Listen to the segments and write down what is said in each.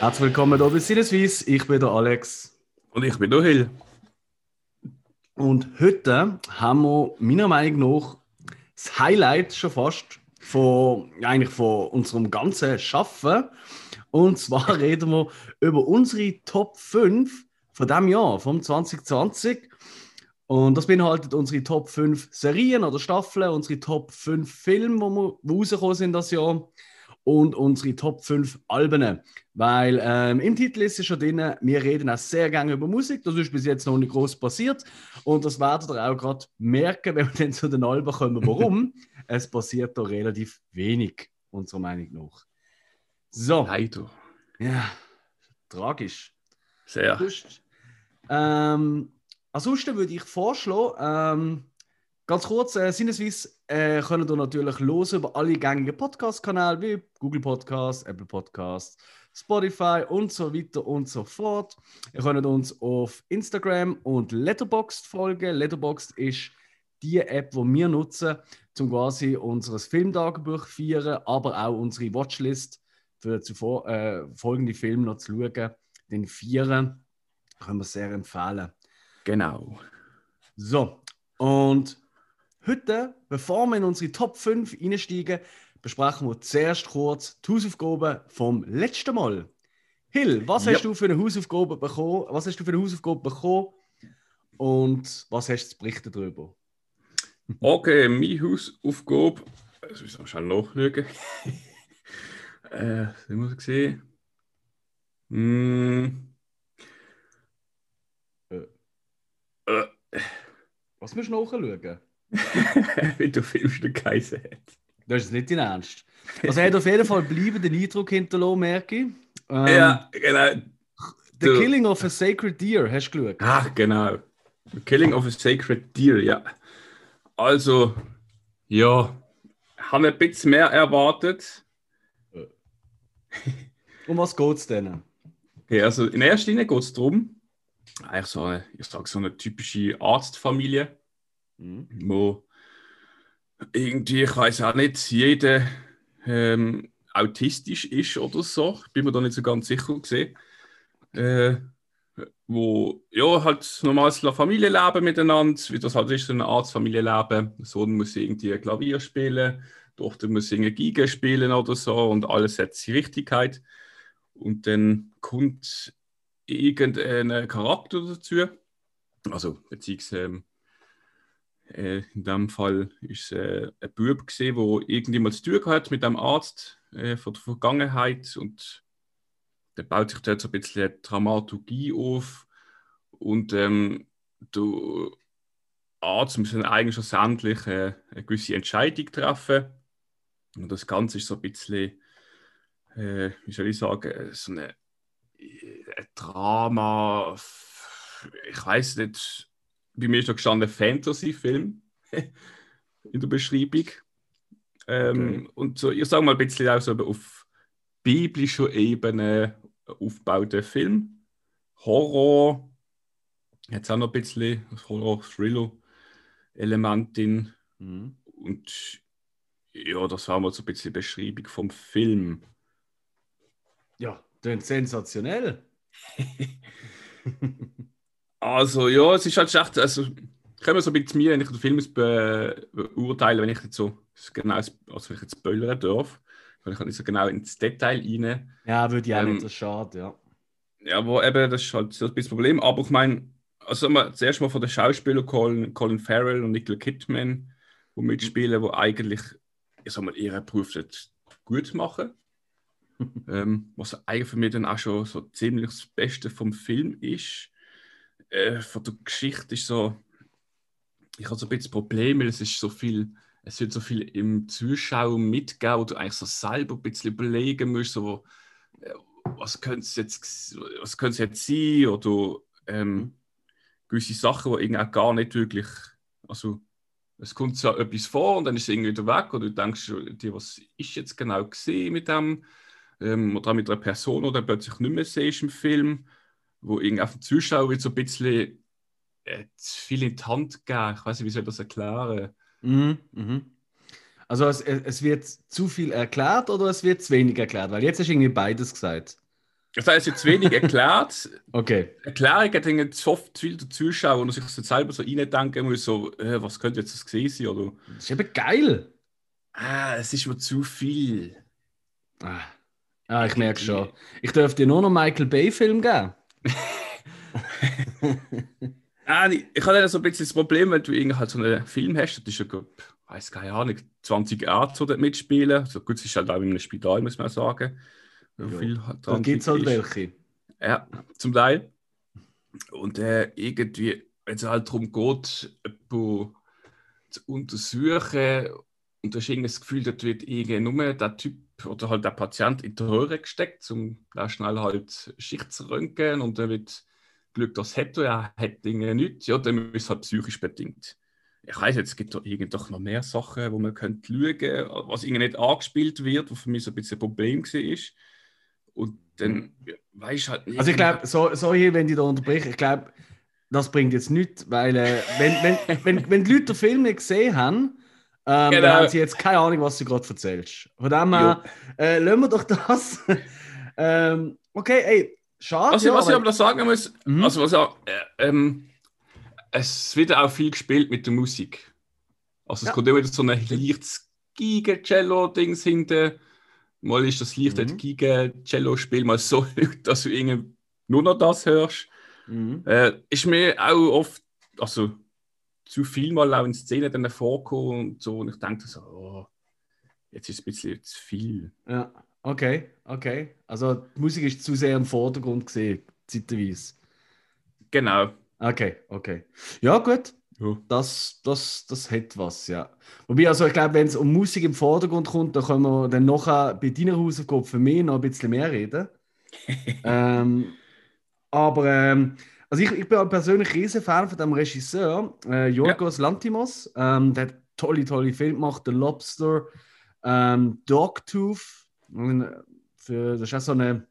Herzlich willkommen hier bei Sinneswiss. Ich bin der Alex. Und ich bin der Hill. Und heute haben wir meiner Meinung nach das Highlight schon fast von, eigentlich von unserem ganzen Schaffen. Und zwar reden wir über unsere Top 5 von diesem Jahr, vom 2020. Und das beinhaltet unsere Top 5 Serien oder Staffeln, unsere Top 5 Filme, die, rausgekommen sind das Jahr und unsere Top 5 Alben. Weil ähm, im Titel ist es schon drin, wir reden auch sehr gerne über Musik. Das ist bis jetzt noch nicht groß passiert. Und das werdet ihr auch gerade merken, wenn wir dann zu den Alben kommen. Warum? es passiert da relativ wenig, unserer Meinung nach. So. Leider. Ja, tragisch. Sehr. Sonst, ähm, ansonsten würde ich vorschlagen, ähm, ganz kurz, äh, Sinnesweise äh, könnt ihr natürlich los über alle gängigen Podcast-Kanäle wie Google Podcast, Apple Podcast, Spotify und so weiter und so fort. Ihr könnt uns auf Instagram und Letterboxd folgen. Letterboxd ist die App, die wir nutzen, um quasi unser Filmtagebuch zu feiern, aber auch unsere Watchlist für zuvor äh, folgende Filme noch zu schauen. Den vieren können wir sehr empfehlen. Genau. So, und heute, bevor wir in unsere Top 5 einsteigen, besprechen wir zuerst kurz die Hausaufgaben vom letzten Mal. Hill, was Ja. hast du für eine Hausaufgabe bekommen? Was hast du für eine Hausaufgabe bekommen? Und was hast du zu berichten darüber? Okay, meine Hausaufgabe. Das müssen wir schnell nachschauen. äh, das muss ich sehen. Mm. Äh. Was musst du nachschauen? Wie der Film schon geheißen hat. Das ist nicht dein Ernst. Also, er hat auf jeden Fall bleibenden Eindruck hinterlassen, merke ich. Ähm, ja, genau. The du- Killing of a Sacred Deer, hast du geschaut? Ach, genau. The Killing of a Sacred Deer, ja. Also, ja, habe ein bisschen mehr erwartet. Um was geht es denn? Okay, also in erster Linie geht es darum, eigentlich so eine, ich sag so eine typische Arztfamilie, Mhm. wo irgendwie, ich weiß auch nicht, jeder ähm, autistisch ist oder so. Ich bin mir da nicht so ganz sicher gesehen. Äh, wo ja halt normales Familienleben miteinander, wie das halt ist, so ein Arztfamilienleben. Der Sohn muss irgendwie Klavier spielen, die Tochter muss irgendwie Geige spielen oder so und alles hat seine Richtigkeit. Und dann kommt irgendein Charakter dazu. Also, beziehungsweise ähm, äh, in dem Fall ist es äh, ein Bub gesehen, der irgendjemand zu tun hat mit dem Arzt äh, von der Vergangenheit und da baut sich dort so ein bisschen eine Dramaturgie auf und ähm, der Arzt muss dann eigentlich schlussendlich äh, eine gewisse Entscheidung treffen und das Ganze ist so ein bisschen, äh, wie soll ich sagen, so eine, ein Drama, ich weiß nicht, bei mir ist da gestanden Fantasy-Film in der Beschreibung. Ähm, Okay. Und so, ich sage mal ein bisschen auch so auf biblischer Ebene aufgebauten Film. Horror, jetzt auch noch ein bisschen Horror-Thriller-Element drin. Mhm. Und ja, das war mal so ein bisschen Beschreibung vom Film. Ja, klingt sensationell. Also ja, es ist halt echt, also können wir so ein bisschen mir, wenn ich den Film beurteile, wenn ich jetzt so genau, also wenn ich jetzt spoilern darf, weil ich halt nicht so genau ins Detail rein. Ja, würde ich auch Ähm, nicht so schade, ja. Ja, aber eben, das ist halt so ein bisschen das Problem. Aber ich meine, also mal, zuerst mal von den Schauspielern Colin, Colin Farrell und Nicole Kidman, die mitspielen, die eigentlich, ich sag mal, ihren Beruf gut machen. ähm, was eigentlich für mich dann auch schon so ziemlich das Beste vom Film ist. Äh, von der Geschichte ist so, ich habe so ein bisschen Probleme, weil es ist so viel, es wird so viel im Zuschauer mitgeben, wo du eigentlich so selber ein bisschen überlegen musst, so, äh, was könnte es jetzt, was könnte es jetzt sein oder ähm, gewisse Sachen, die irgendwie auch gar nicht wirklich, also es kommt so etwas vor und dann ist es irgendwie wieder weg oder du denkst dir, was ist jetzt genau gesehen mit dem ähm, oder mit einer Person oder plötzlich nicht mehr siehst im Film, wo irgendwie auf den Zuschauer wird so ein bisschen äh, zu viel in die Hand geben. Ich weiß nicht, wie soll ich das erklären? Mhm, mhm. Also es, es es wird zu viel erklärt oder es wird zu wenig erklärt? Weil jetzt hast du irgendwie beides gesagt. Das heißt jetzt wenig erklärt. Okay. Erklärung hat zu oft viel der Zuschauer und sich so selber so reindenken muss, so, äh, was könnte jetzt das gewesen sein? Oder, Das ist eben geil. ah, es ist mir zu viel. Ah, ah ich merke schon. Ich dürfte dir nur noch Michael Bay-Film geben. Ah, ich, ich habe so ein bisschen das Problem, wenn du irgendwie halt so einen Film hast, das ist ja, ich weiß keine Ahnung, 20 Jahre so dort mitspielen. So gut, es ist halt auch in einem Spital, muss man sagen. Ja, halt Da gibt es halt welche. Ja, zum Teil. Und äh, irgendwie, wenn es halt darum geht, zu untersuchen, und du hast irgendwie das Gefühl, dort wird irgendwie nur der Typ oder halt der Patient in die Röhre gesteckt, um da schnell halt Schicht zu röntgen und dann wird Glück, das hätte er, hat Dinge nichts, ja, dann ist es halt psychisch bedingt. Ich weiß jetzt, es gibt doch irgendwie doch noch mehr Sachen, wo man könnte schauen, was irgendwie nicht angespielt wird, was für mich so ein bisschen ein Problem war. Und dann ja, weiß ich halt nicht. Also ich glaube, so, sorry, wenn ich da unterbreche, ich glaube, das bringt jetzt nichts, weil äh, wenn, wenn, wenn, wenn die Leute den Film nicht gesehen haben, ähm, Genau. dann haben sie jetzt keine Ahnung, was du gerade erzählst. Von dem her, äh, lassen wir doch das. ähm, okay, ey, schade. Was, ich- ja, was ich aber- aber noch sagen muss, Mhm. also was auch, äh, ähm, es wird auch viel gespielt mit der Musik. Also es Ja. kommt immer wieder so ein leichtes Giga-Cello-Dings hinten. Mal ist das leichte Mhm. Giga-Cello-Spiel mal so dass du irgendwie nur noch das hörst. Mhm. Äh, ist mir auch oft, also zu viel mal auch in Szenen dann vorgekommen und so. Und ich denke so, oh, jetzt ist es ein bisschen zu viel. Ja, okay, okay. Also die Musik ist zu sehr im Vordergrund gesehen, zeitweise. Genau. Okay, okay. Ja, gut. Ja. Das, das, das hat was, ja. Wobei, also ich glaube, wenn es um Musik im Vordergrund kommt, dann können wir dann nachher bei deiner Hausaufgabe für mich noch ein bisschen mehr reden. ähm, aber ähm, also ich, ich bin persönlich riesen Fan von dem Regisseur, äh, Yorgos Lantimos. Ähm, der hat tolle, tolle Filme gemacht, The Lobster, ähm, Dogtooth. Äh, Für, das ist auch so eine,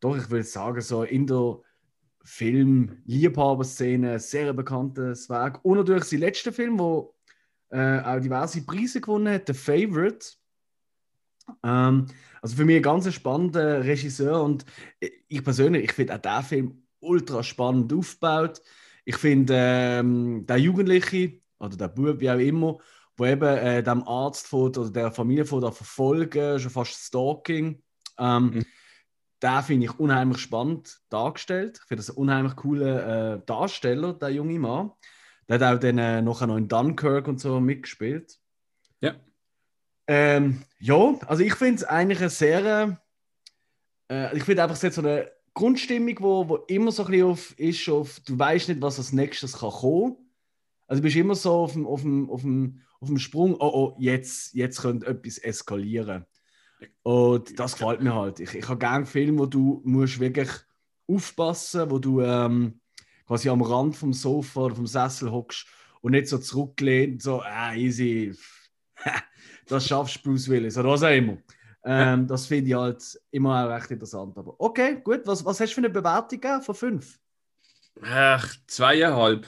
doch, ich würde sagen, so in der Film-Liebhaber-Szene sehr bekanntes Werk. Und natürlich sein letzter Film, wo äh, auch diverse Preise gewonnen hat, The Favorite. Ähm, also für mich ein ganz spannender Regisseur und ich persönlich, ich finde auch den Film ultra spannend aufgebaut. Ich finde ähm, der Jugendliche oder der Bub, wie auch immer, wo eben äh, dem Arzt von, oder der Familie von da verfolgen, schon fast Stalking. Ähm, Mhm. Den finde ich unheimlich spannend dargestellt. Ich finde das ein unheimlich cooler äh, Darsteller, der junge Mann. Der hat auch dann äh, nachher noch in Dunkirk und so mitgespielt. Ja. Ähm, ja, also ich finde es eigentlich eine sehr. Äh, ich finde einfach, es hat so eine Grundstimmung, wo, wo immer so ein bisschen auf ist, auf, du weißt nicht, was als nächstes kann kommen. Also du bist immer so auf dem, auf dem, auf dem, auf dem Sprung, oh, oh, jetzt, jetzt könnte etwas eskalieren. Und das gefällt mir halt. Ich, ich habe gerne Filme, wo du musst wirklich aufpassen, wo du ähm, quasi am Rand vom Sofa oder vom Sessel hockst und nicht so zurücklehnt, so, ah, easy, das schaffst du, Bruce Willis oder was auch immer. Ähm, das finde ich halt immer auch recht interessant. Aber okay, gut, was, was hast du für eine Bewertung von fünf? Ach, zweieinhalb.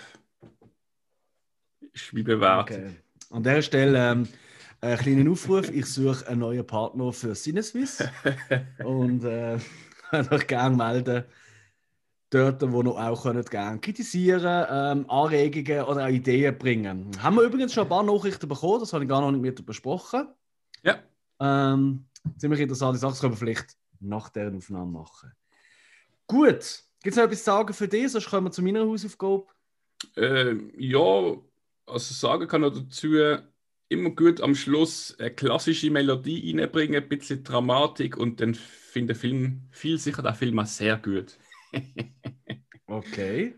Ist wie bewertet. Okay. An dieser Stelle ähm, einen kleinen Aufruf. Ich suche einen neuen Partner für Sinneswiss. und äh, könnt euch gerne melden. Dort, wo ihr auch könnt, gerne kritisieren, ähm, Anregungen oder auch Ideen bringen. Haben wir übrigens schon ein paar Nachrichten bekommen, das habe ich gar noch nicht mit besprochen. Ja. Ähm, ziemlich interessante Sachen, das können wir vielleicht nach der Aufnahme machen. Gut, gibt es noch etwas zu sagen für dich? Sonst kommen wir zu meiner Hausaufgabe. Äh, ja, also sagen kann er dazu immer gut am Schluss eine klassische Melodie reinbringen, ein bisschen Dramatik und dann finde der Film, viel sicher der Film auch sehr gut. Okay.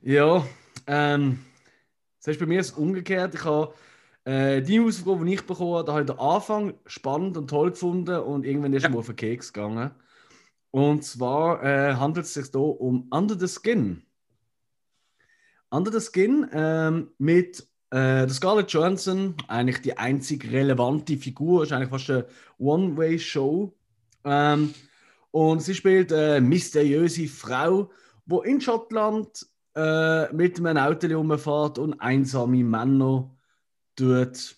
Ja, ähm, das ist bei mir jetzt umgekehrt. Ich habe äh, die Hausaufgabe, die ich bekommen habe, da habe ich den Anfang spannend und toll gefunden und irgendwann ist Ja. mir auf den Keks gegangen. Und zwar äh, handelt es sich hier um Under the Skin. Under the Skin ähm, mit äh, Scarlett Johansson, eigentlich die einzig relevante Figur, ist eigentlich fast eine One-Way-Show. Ähm, und sie spielt eine mysteriöse Frau, die in Schottland äh, mit einem Auto rumfährt und einsame Männer dort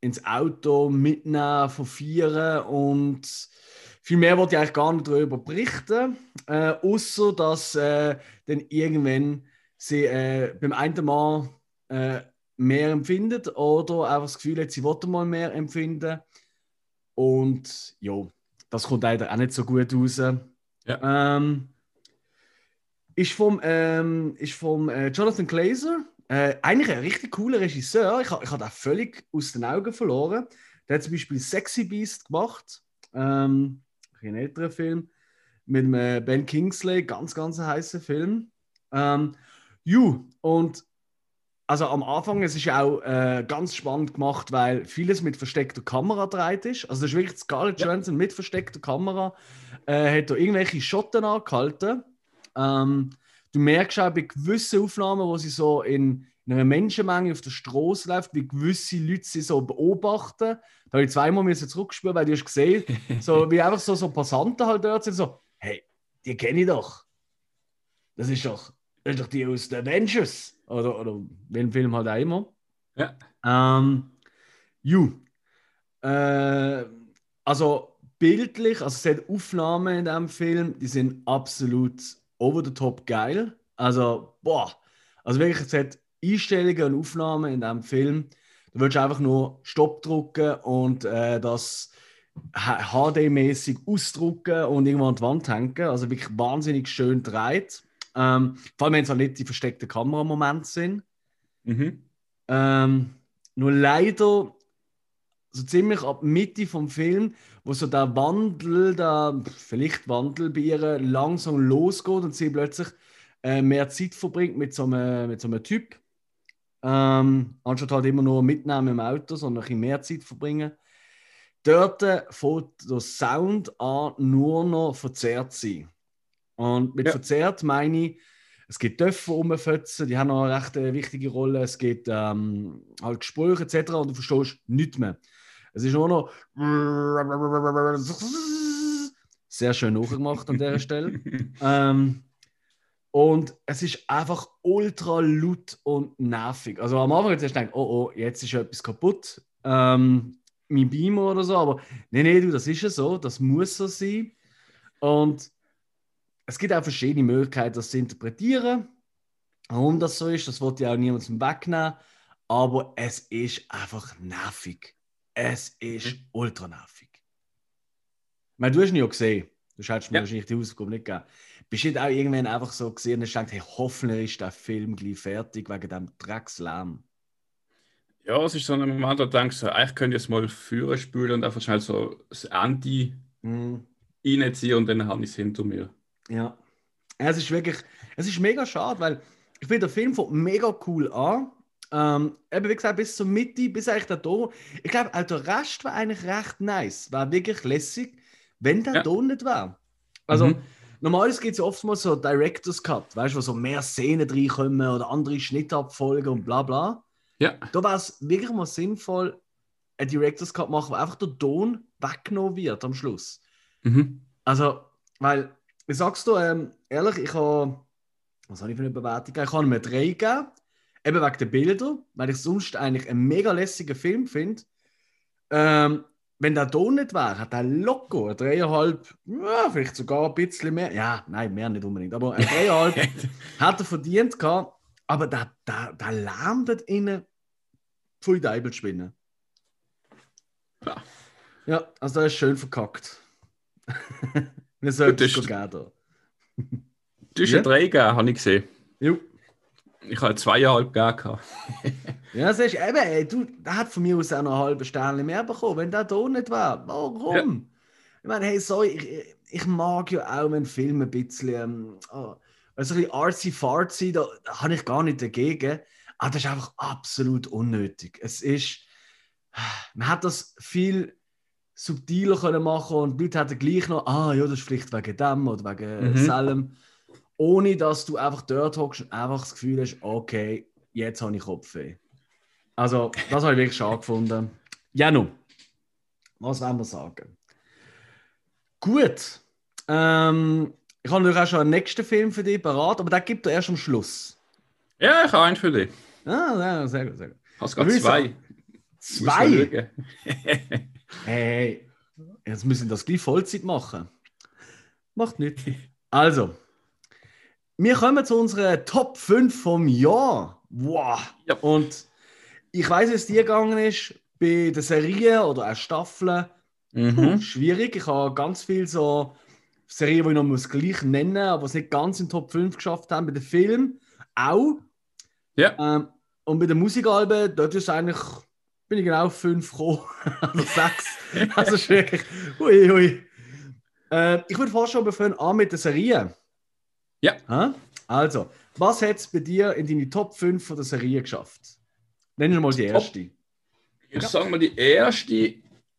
ins Auto mitnehmen, vervieren und viel mehr wollte ich eigentlich gar nicht darüber berichten, äh, außer dass äh, dann irgendwann sie äh, beim einen Mal äh, mehr empfindet oder einfach das Gefühl hat, sie wollte mal mehr empfinden. Und ja, das kommt leider auch nicht so gut raus. Ja. Ähm, ist vom, ähm, ist vom äh, Jonathan Glazer. Äh, eigentlich ein richtig cooler Regisseur. Ich, ich habe ihn völlig aus den Augen verloren. Der hat zum Beispiel Sexy Beast gemacht. Ähm, ein älterer Film. Mit äh, Ben Kingsley. Ganz, ganz heißer Film. Ähm, ju, und also am Anfang, es ist auch äh, ganz spannend gemacht, weil vieles mit versteckter Kamera dreht ist. Also das ist wirklich Scarlett Johansson ja. mit versteckter Kamera. Äh, hat da irgendwelche Schotten angehalten. Ähm, du merkst auch bei gewissen Aufnahmen, wo sie so in, in einer Menschenmenge auf der Straße läuft, wie gewisse Leute sie so beobachten. Da habe ich zweimal müssen zurückspüren, weil du hast gesehen, so wie einfach so, so Passanten halt dort sind, so, hey, die kenne ich doch. Das ist doch, das ist doch die aus den Avengers. Oder, oder welchen Film halt auch immer. Ja. Ähm, ju. Äh, also bildlich, also es hat Aufnahmen in diesem Film, die sind absolut over the top geil. Also, boah. Also wirklich, es hat Einstellungen und Aufnahmen in diesem Film. Du willst einfach nur Stopp drücken und äh, das HD-mäßig ausdrucken und irgendwo an die Wand hängen. Also wirklich wahnsinnig schön dreht. Ähm, vor allem, wenn es halt nicht die versteckten Kameramomente sind. Mhm. Ähm, nur leider so ziemlich ab Mitte vom Film, wo so der Wandel, der vielleicht Wandel bei ihr langsam losgeht und sie plötzlich äh, mehr Zeit verbringt mit so einem, mit so einem Typ. Ähm, anstatt halt immer nur mitnehmen im Auto, sondern ein bisschen mehr Zeit verbringen. Dort fängt der Sound an, nur noch verzerrt zu sein. Und mit ja. verzerrt meine ich, es gibt Töpfe rumfetzen, die haben noch eine recht äh, wichtige Rolle. Es gibt ähm, halt Gespräche etc. und du verstehst nichts mehr. Es ist nur noch sehr schön nachgemacht an dieser Stelle. ähm, und es ist einfach ultra laut und nervig. Also am Anfang hast du gedacht, oh oh, jetzt ist etwas kaputt. Ähm, mein Beamer oder so, aber nee, nee, du, das ist ja so, das muss so sein. Und es gibt auch verschiedene Möglichkeiten, das zu interpretieren. Warum das so ist, das wollte ich auch niemandem wegnehmen. Aber es ist einfach nervig. Es ist mhm. ultra nervig. Ich meine, du hast ihn ja gesehen. Du hättest mir ja. wahrscheinlich die Hausaufgabe nicht gegeben. Bist du nicht auch irgendwann einfach so gesehen und hast gedacht, hey, hoffentlich ist der Film gleich fertig wegen dem Dreckslärm? Ja, es ist so ein Moment, da denkst du, eigentlich könnte ich es mal führen spülen und einfach schnell so das Anti mhm. reinziehen und dann habe ich es hinter mir. Ja. Es ist wirklich, es ist mega schade, weil ich finde, der Film fängt mega cool an. Ähm, eben wie gesagt, bis zur Mitte, bis eigentlich der Ton. Ich glaube, auch der Rest war eigentlich recht nice. War wirklich lässig, wenn der ja. Ton nicht war. Also, mhm. normalerweise gibt es ja oftmals so Director's Cut, weißt du, wo so mehr Szenen reinkommen oder andere Schnittabfolgen und bla bla. Ja. Da war es wirklich mal sinnvoll, ein Director's Cut machen, wo einfach der Ton weggenommen wird am Schluss. Mhm. Also, weil ich sag's dir ähm, ehrlich, ich habe. Was habe ich für eine Bewertung? Ich habe mir drei gegeben. Eben wegen der Bilder, weil ich sonst eigentlich einen mega lässigen Film finde. Ähm, wenn der da nicht wäre, hat er locker ein dreieinhalb, ja, vielleicht sogar ein bisschen mehr. Ja, nein, mehr nicht unbedingt, aber ein dreieinhalb hat er verdient gehabt. Aber der, der Lärm dort innen, voll Deibel spinnen. Ja. ja, also der ist schön verkackt. Wir sollten es geben. Da. Du hast ja drei gegeben, habe ich gesehen. Jo. Ich habe zweieinhalb gegeben. ja, siehst du, eben, ey, du, der hat von mir aus auch noch eine halbe Sterne mehr bekommen, wenn der da nicht war. Warum? Ja. Ich meine, hey, sorry, ich, ich mag ja auch, wenn Filme ein bisschen, ähm, oh, also ein bisschen artsy-fartsy, da, da habe ich gar nicht dagegen. Aber das ist einfach absolut unnötig. Es ist, man hat das viel subtiler können machen und die Leute hätten gleich noch, ah ja, das ist vielleicht wegen dem oder wegen mhm. Salem, ohne dass du einfach dort hockst und einfach das Gefühl hast, okay, jetzt habe ich Kopfweh. Also, das habe ich wirklich schade gefunden. Ja, nun, was wollen wir sagen? Gut. Ähm, ich habe natürlich auch schon einen nächsten Film für dich parat, aber den gibt er erst am Schluss. Ja, ich habe einen für dich. Ah, ja, sehr gut, sehr gut. Hast du gerade zwei? Zwei? Hey, Jetzt müssen wir das gleich Vollzeit machen. Macht nichts. Also, wir kommen zu unserer Top 5 vom Jahr. Wow! Ja. Und ich weiß, wie es dir gegangen ist bei der Serie oder auch Staffeln. Mhm. Schwierig. Ich habe ganz viel so Serien, die ich noch muss gleich nennen muss, aber es nicht ganz in Top 5 geschafft haben. Bei den Filmen auch. Ja. Ähm, und bei den Musikalben, dort ist eigentlich, bin ich genau auf 5 gekommen. also 6. also ist wirklich. Ui, ui. Äh, ich würde vorstellen, wir fangen an mit der Serie. Ja. Also, was hat es bei dir in deine Top 5 von der Serie geschafft? Nenn mal die erste. Ich Ja. sage mal die erste.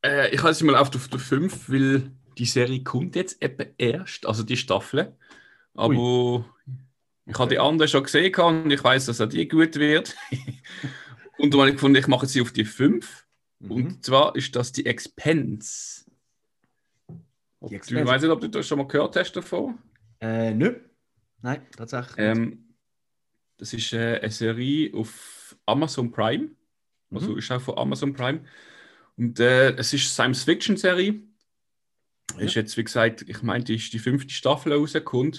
Äh, ich habe sie mal auf auf der 5, weil die Serie kommt jetzt eben erst, also die Staffel. Aber ich habe die andere schon gesehen und ich weiß, dass auch die gut wird. und dann habe ich gefunden, ich mache sie auf die 5. Mhm. Und zwar ist das die Expense. Die Du, Expense. ich weiß nicht, ob du das schon mal gehört hast davon. Äh, nö. Nein, tatsächlich. Ähm, das ist äh, eine Serie auf Amazon Prime. Also Mhm. ist auch von Amazon Prime. Und äh, es ist eine Science-Fiction-Serie. Ist jetzt, wie gesagt, ich meine, die ist die fünfte Staffel rausgekommen.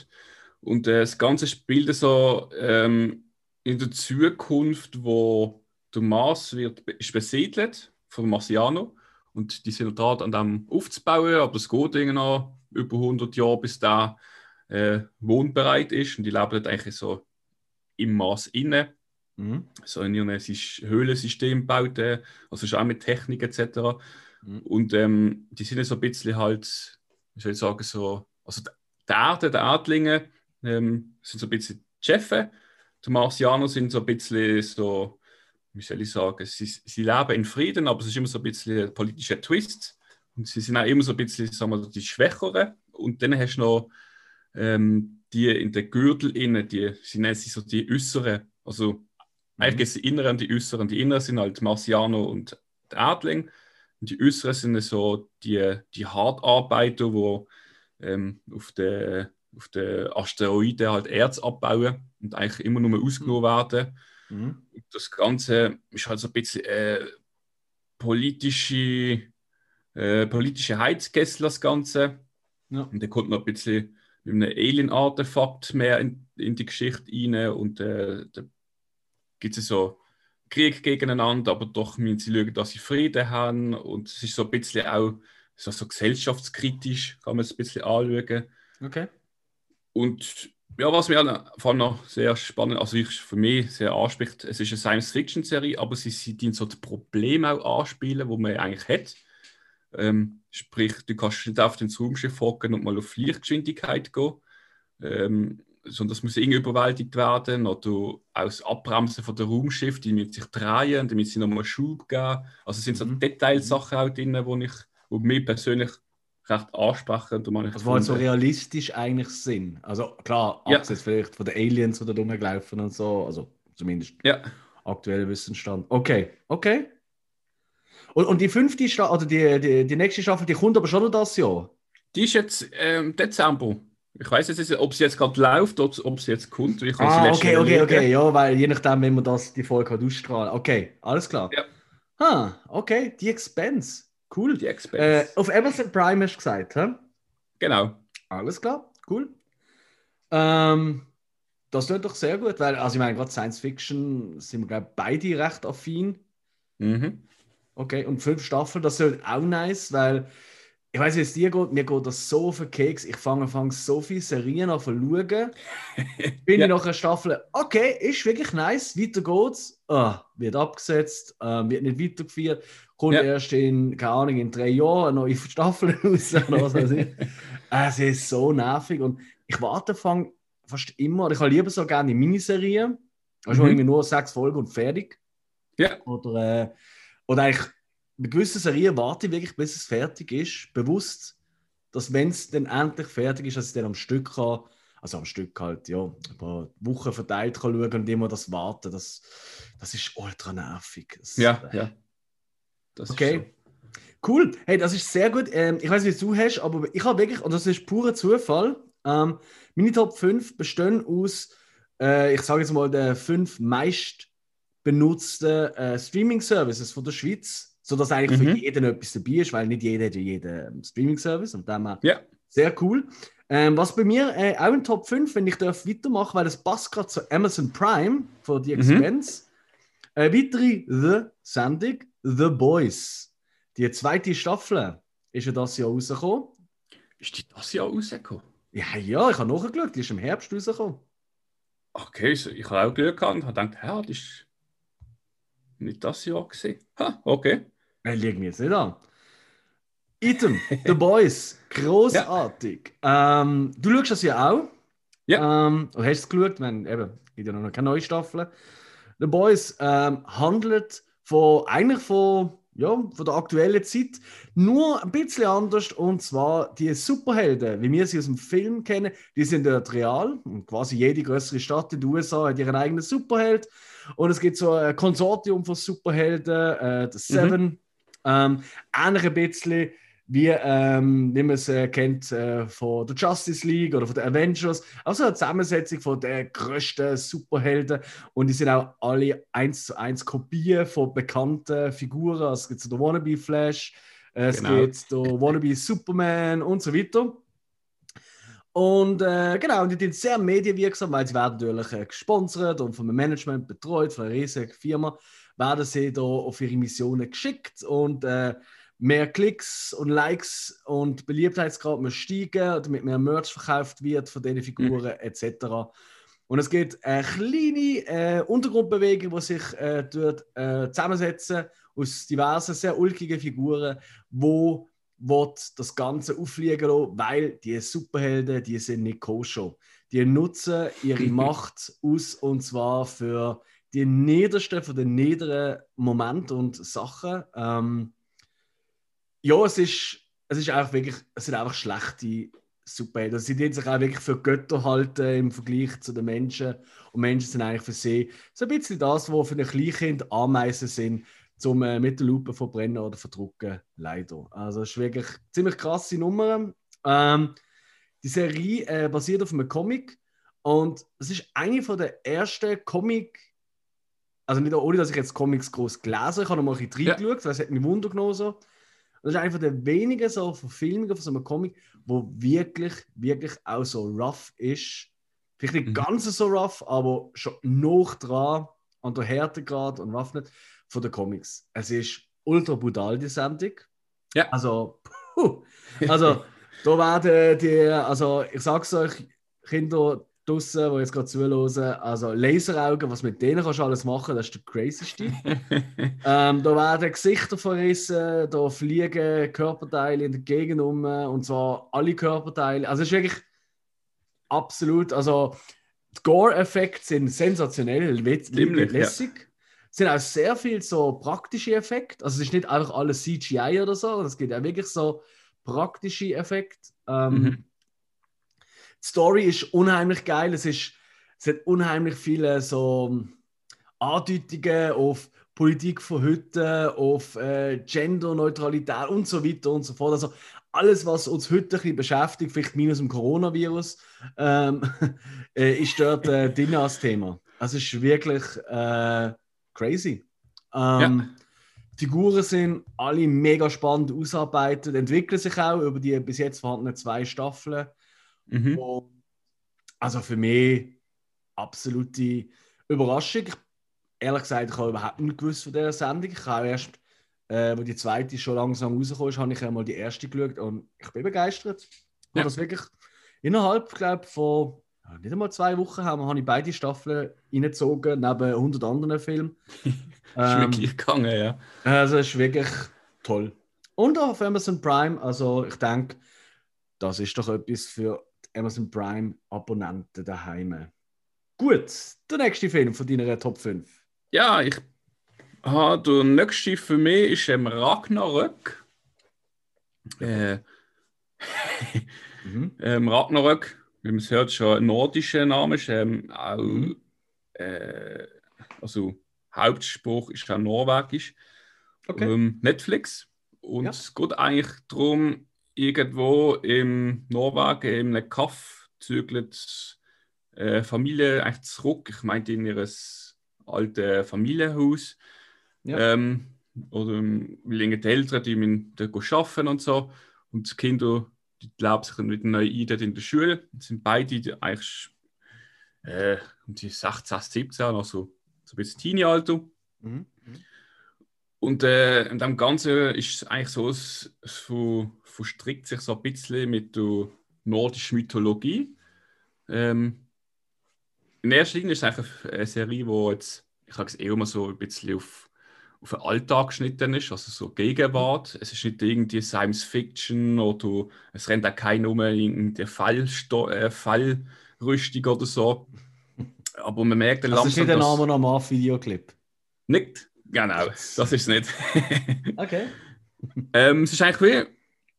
Und äh, das Ganze spielt so ähm, in der Zukunft, wo der Mars wird, ist besiedelt von Marciano. Und die sind dran an dem aufzubauen, aber es geht irgendwie noch über 100 Jahre, bis der äh, wohnbereit ist. Und die leben dort eigentlich so im Mars inne Mhm. so in ihrem Sys- Höhlensystem baut, äh, also schon auch mit Technik etc. Mhm. Und ähm, die sind so ein bisschen halt, wie soll ich sagen, so, also die Erde, die Erdlinge ähm, sind so ein bisschen die Chefs, die Marsianer sind so ein bisschen so, wie soll ich sagen, sie, sie leben in Frieden, aber es ist immer so ein bisschen ein politischer Twist. Und sie sind auch immer so ein bisschen, sagen wir, die Schwächeren. Und dann hast du noch ähm, die in den Gürtel innen, die, sie nennen sie so die Äußeren. Also eigentlich gibt es die Inneren und die Äußeren. Die Inneren sind halt Marciano und die Erdling. Und die Äußeren sind so die, die Hartarbeiter, die ähm, auf den auf den Asteroiden halt Erz abbauen und eigentlich immer nur ausgenommen werden. Mhm. Das Ganze ist halt so ein bisschen äh, politische, äh, politische Heizkessel, das Ganze. Ja. Und dann kommt noch ein bisschen mit einem Alien-Artefakt mehr in, in die Geschichte rein. Und äh, da gibt es so Krieg gegeneinander, aber doch müssen sie schauen, dass sie Frieden haben. Und es ist so ein bisschen auch so, so gesellschaftskritisch, kann man es ein bisschen anschauen. Okay. Und ja, was mir vor allem noch sehr spannend, also ich, für mich sehr anspricht, es ist eine Science-Fiction-Serie, aber sie, sie so die Probleme auch anspielen, wo man eigentlich hat. Ähm, sprich, du kannst nicht auf den Raumschiff hocken und mal auf Lichtgeschwindigkeit gehen, ähm, sondern das muss irgendwie überwältigt werden oder auch das Abbremsen von der Raumschiff, die müssen sich drehen, damit sie nochmal Schub geben. Also sind so Mhm. Detailsachen auch drin, wo ich, wo mich persönlich recht ansprechen. Und Das war halt so realistisch eigentlich Sinn. Also klar, Ja. abseits vielleicht von den Aliens, die da rumgelaufen und so. Also zumindest Ja. aktueller Wissensstand. Okay, okay. Und, und die fünfte Staffel, oder die, die, die nächste Staffel, die kommt aber schon noch das Jahr. Die ist jetzt ähm, Dezember. Ich weiß jetzt nicht, ob sie jetzt gerade läuft oder ob sie jetzt kommt. Ich Ah, okay, okay, okay. Ja, weil je nachdem, wenn man das, die Folge hat ausstrahlen. Okay, alles klar. Ja. Ah, okay, die Expense. Cool. Die Äh, Experts. auf Amazon Prime hast du gesagt, hä? genau. Alles klar, cool. Ähm, das tut doch sehr gut, weil, also ich meine, gerade Science Fiction sind wir, glaube ich, beide recht affin. Mhm. Okay, und fünf Staffeln, das ist auch nice, weil ich weiß, wie es dir geht, mir geht das so auf den Keks. Ich fange fang so viele Serien an zu schauen. Bin Ja. ich nach einer Staffel, okay, ist wirklich nice, weiter geht's. Ah, wird abgesetzt, ähm, wird nicht weitergeführt, kommt Ja. erst in, keine Ahnung, in drei Jahren eine neue Staffel raus. Was weiß ich. es ist so nervig und ich warte fang fast immer, ich habe lieber so gerne die Miniserien, also Mhm. irgendwie nur sechs Folgen und fertig. Ja. Oder, äh, oder eigentlich bei gewissen Serien warte ich wirklich, bis es fertig ist, bewusst, dass wenn es dann endlich fertig ist, dass ich dann am Stück kann, also am Stück halt, ja, ein paar Wochen verteilt kann schauen und immer das warten, das, das ist ultra nervig. Das, Ja, äh, ja. Das ist Okay. Cool. Hey, das ist sehr gut. Ähm, ich weiß nicht, wie du hast, aber ich habe wirklich, und das ist purer Zufall, ähm, meine Top 5 bestehen aus, äh, ich sage jetzt mal, den fünf meist benutzten äh, Streaming-Services von der Schweiz. sodass eigentlich Mhm. für jeden etwas dabei ist, weil nicht jeder hat ja jeden Streaming-Service und dem Ja. sehr cool. Ähm, was bei mir äh, auch in Top 5, wenn ich darf weitermachen, weil das passt gerade zu Amazon Prime von The Mhm. Expense. Eine weitere The-Sendung, The Boys. Die zweite Staffel ist ja das Jahr rausgekommen. Ist die das Jahr rausgekommen? Ja, ja, ich habe nachgeschaut, die ist im Herbst rausgekommen. Okay, so, ich habe auch Glück gehabt und habe gedacht, ja, das ist nicht das Jahr gesehen. Ha, okay. Äh, liegt mir jetzt nicht an. Item, The Boys, großartig. Ähm, du schaust das ja auch. Ja. Ähm, hast du es geschaut? Wenn, eben, gibt ja noch keine neue Staffel. The Boys ähm, handelt von, eigentlich von, ja, von der aktuellen Zeit, nur ein bisschen anders. Und zwar die Superhelden, wie wir sie aus dem Film kennen, die sind dort real. Und quasi jede größere Stadt in den USA hat ihren eigenen Superheld. Und es gibt so ein Konsortium von Superhelden, äh, das Seven. Ähm, ähnlich ein bisschen wie, ähm, wie man es äh, kennt äh, von der Justice League oder von den Avengers. Also eine Zusammensetzung von den größten Superhelden. Und die sind auch alle eins zu eins Kopien von bekannten Figuren. Also es gibt so den Wannabe Flash, äh, es Genau. gibt den Wannabe Superman und so weiter. Und äh, genau, und die sind sehr medienwirksam, weil sie werden natürlich äh, gesponsert und vom Management betreut, von einer riesigen Firma, werden sie da auf ihre Missionen geschickt und äh, mehr Klicks und Likes und Beliebtheitsgrad muss steigen, damit mehr Merch verkauft wird von diesen Figuren etc. Und es gibt eine kleine äh, Untergrundbewegung, die sich äh, dort äh, zusammensetzen aus diversen, sehr ulkigen Figuren, wo will das Ganze auffliegen lassen, weil die Superhelden, die sind nicht koscher. Die nutzen ihre Macht aus und zwar für die niedersten von den niederen Momenten und Sachen. Ähm, ja, es ist, es ist einfach wirklich, es sind einfach schlechte Superhelden. Sie die sich auch wirklich für Götter halten im Vergleich zu den Menschen. Und Menschen sind eigentlich für sie so ein bisschen das, was für ein Kleinkind Ameisen sind, zum äh, mit der Lupe verbrennen oder verdrucken, leider. Also es ist wirklich eine ziemlich krasse Nummer. Ähm, die Serie äh, basiert auf einem Comic und es ist eine von der ersten Comic, also nicht ohne, dass ich jetzt Comics groß gelesen habe, ich habe noch mal ein bisschen Ja. reingeschaut, weil es hat mich Wunder genommen so. Das ist eine von der wenigen so Verfilmungen von so einem Comic, wo wirklich, wirklich auch so rough ist. Vielleicht nicht Mhm. ganz so rough, aber schon noch dran an der Härtegrad und rough nicht von den Comics. Es ist ultra brutal, die Sendung. Ja. Also, puh. also da werden die, also ich sag's euch, Kinder draussen, die jetzt gerade zuhören, also Laseraugen, was mit denen kannst du alles machen, das ist der crazyste. Ähm, da werden Gesichter verrissen, da fliegen Körperteile in der Gegend um, und zwar alle Körperteile. Also es ist wirklich absolut, also die Gore-Effekte sind sensationell, Ziemlich, ja. Sind auch sehr viel so praktische Effekte. Also es ist nicht einfach alles CGI oder so, es gibt auch wirklich so praktische Effekte. Ähm, Mhm. Die Story ist unheimlich geil. Es, ist, es hat unheimlich viele so Andeutungen auf Politik von heute, auf äh, Genderneutralität und so weiter und so fort. Also alles, was uns heute ein bisschen beschäftigt, vielleicht minus dem Coronavirus, ähm, äh, ist dort äh, drin als Thema. Also es ist wirklich äh, crazy. Ähm, Die Figuren sind alle mega spannend ausarbeitet, entwickeln sich auch über die bis jetzt vorhandenen zwei Staffeln. Mhm. Und also für mich absolute Überraschung. Ich, ehrlich gesagt, ich habe überhaupt nicht gewusst von dieser Sendung. Ich habe erst, äh, wo die zweite schon langsam rausgekommen ist, habe ich einmal die erste geschaut und ich bin begeistert. Ich Ja. habe das wirklich innerhalb, glaube von ja, nicht einmal zwei Wochen haben, habe ich beide Staffeln reingezogen, neben 100 anderen Filmen. Ist Ähm, mir gleich gegangen, ja. also ist wirklich toll. Und auch auf Amazon Prime, also ich denke, das ist doch etwas für die Amazon Prime Abonnenten daheim. Gut, der nächste Film von deiner Top 5. Ja, ich habe der nächste für mich ist ähm, Ragnarök. Äh, Mhm. ähm, Ragnarök, wie man es hört, schon nordischer Name, ist ähm, auch, Mhm. äh, also Hauptspruch ist auch norwegisch. Okay. Ähm, Netflix. Und Ja. es geht eigentlich darum, irgendwo im Norwegen, in einem Kaff, zügelt äh, Familie eigentlich zurück. Ich meinte in ihr altes Familienhaus. Ja. Ähm, oder ähm, weil die Eltern, die müssen arbeiten und so. Und die Kinder, die glauben sich wieder neu ein dort in der Schule. Das sind beide eigentlich äh, um die 16, 17, also so ein bisschen Teenie-Alter. Mhm. Und äh, in dem Ganzen ist es eigentlich so, es, es ver- verstrickt sich so ein bisschen mit der nordischen Mythologie. Ähm, in erster Linie ist es eigentlich eine Serie, die jetzt, ich sage es eher mal so ein bisschen auf, auf den Alltag geschnitten ist, also so Gegenwart. Es ist nicht irgendwie Science Fiction oder es rennt auch keiner um irgendeine Fallsto äh, Fallrüstung oder so. Aber man merkt dann Das ist nicht ein dass- Name normal Videoclip. Nicht? Genau, das ist es nicht. Okay. ähm, es ist eigentlich wie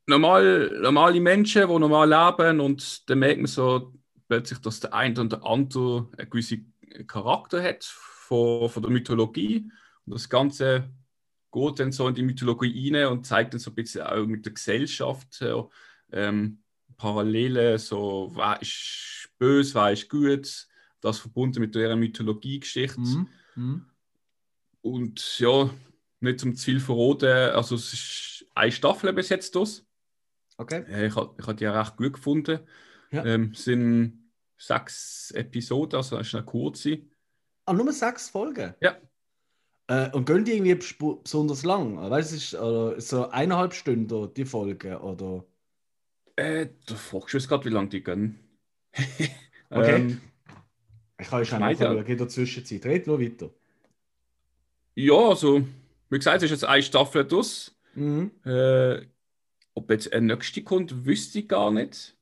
normal, normale Menschen, die normal leben und dann merkt man so plötzlich, dass der eine oder andere einen gewissen Charakter hat von, von der Mythologie und das Ganze geht dann so in die Mythologie rein und zeigt dann so ein bisschen auch mit der Gesellschaft so, ähm, Parallelen, so wer ist böse, wer ist gut, das verbunden mit ihrer Mythologie-Geschichte. Mhm. Mhm. Und ja, nicht zum Ziel verraten, also es ist eine Staffel bis jetzt das. Okay. Äh, Ich habe ich hab die auch recht gut gefunden. Ja. Ähm, es sind sechs Episoden, also es ist eine kurze. Ah, nur sechs Folgen? Ja. Äh, und gehen die irgendwie besonders lang? Weißt du, ist oder so eineinhalb Stunden die Folge? Oder? Äh, da fragst du jetzt gerade, wie lange die gehen. Okay. ähm, Ich kann schon meine, nachschauen, in der Zwischenzeit. Red nur weiter. ja, also, wie gesagt, es ist jetzt eine Staffel das. Mhm. Äh, ob jetzt eine nächste kommt, wüsste ich gar nicht.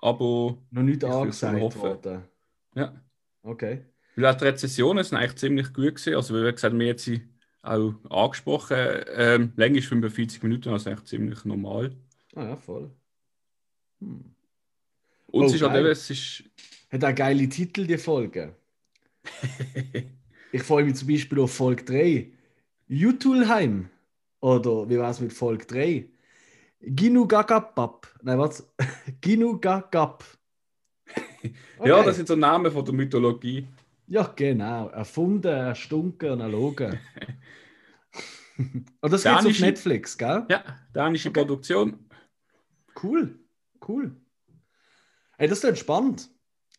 Aber Noch nicht angesagt worden. ja. Okay. Weil auch die Rezessionen sind eigentlich ziemlich gut gewesen. Also, wie gesagt, wir jetzt sie auch angesprochen. Ähm, Länge ist 45 Minuten, also eigentlich ziemlich normal. Ah ja, voll. Hm. Und Oh, es ist halt geil. eben, es ist. Hat auch geile Titel, die Folge. Ich freue mich zum Beispiel auf Folge 3. Jutulheim. Oder wie war es mit Folge 3? Ginugagapap. Nein, was? Ginugagap. Ja, das sind so Namen von der Mythologie. Ja, genau. Erfunden, erstunken und erlogen. und das gibt's auf Netflix, gell? Ja, dänische Okay. Produktion. Cool. Cool. Ey, das ist entspannt.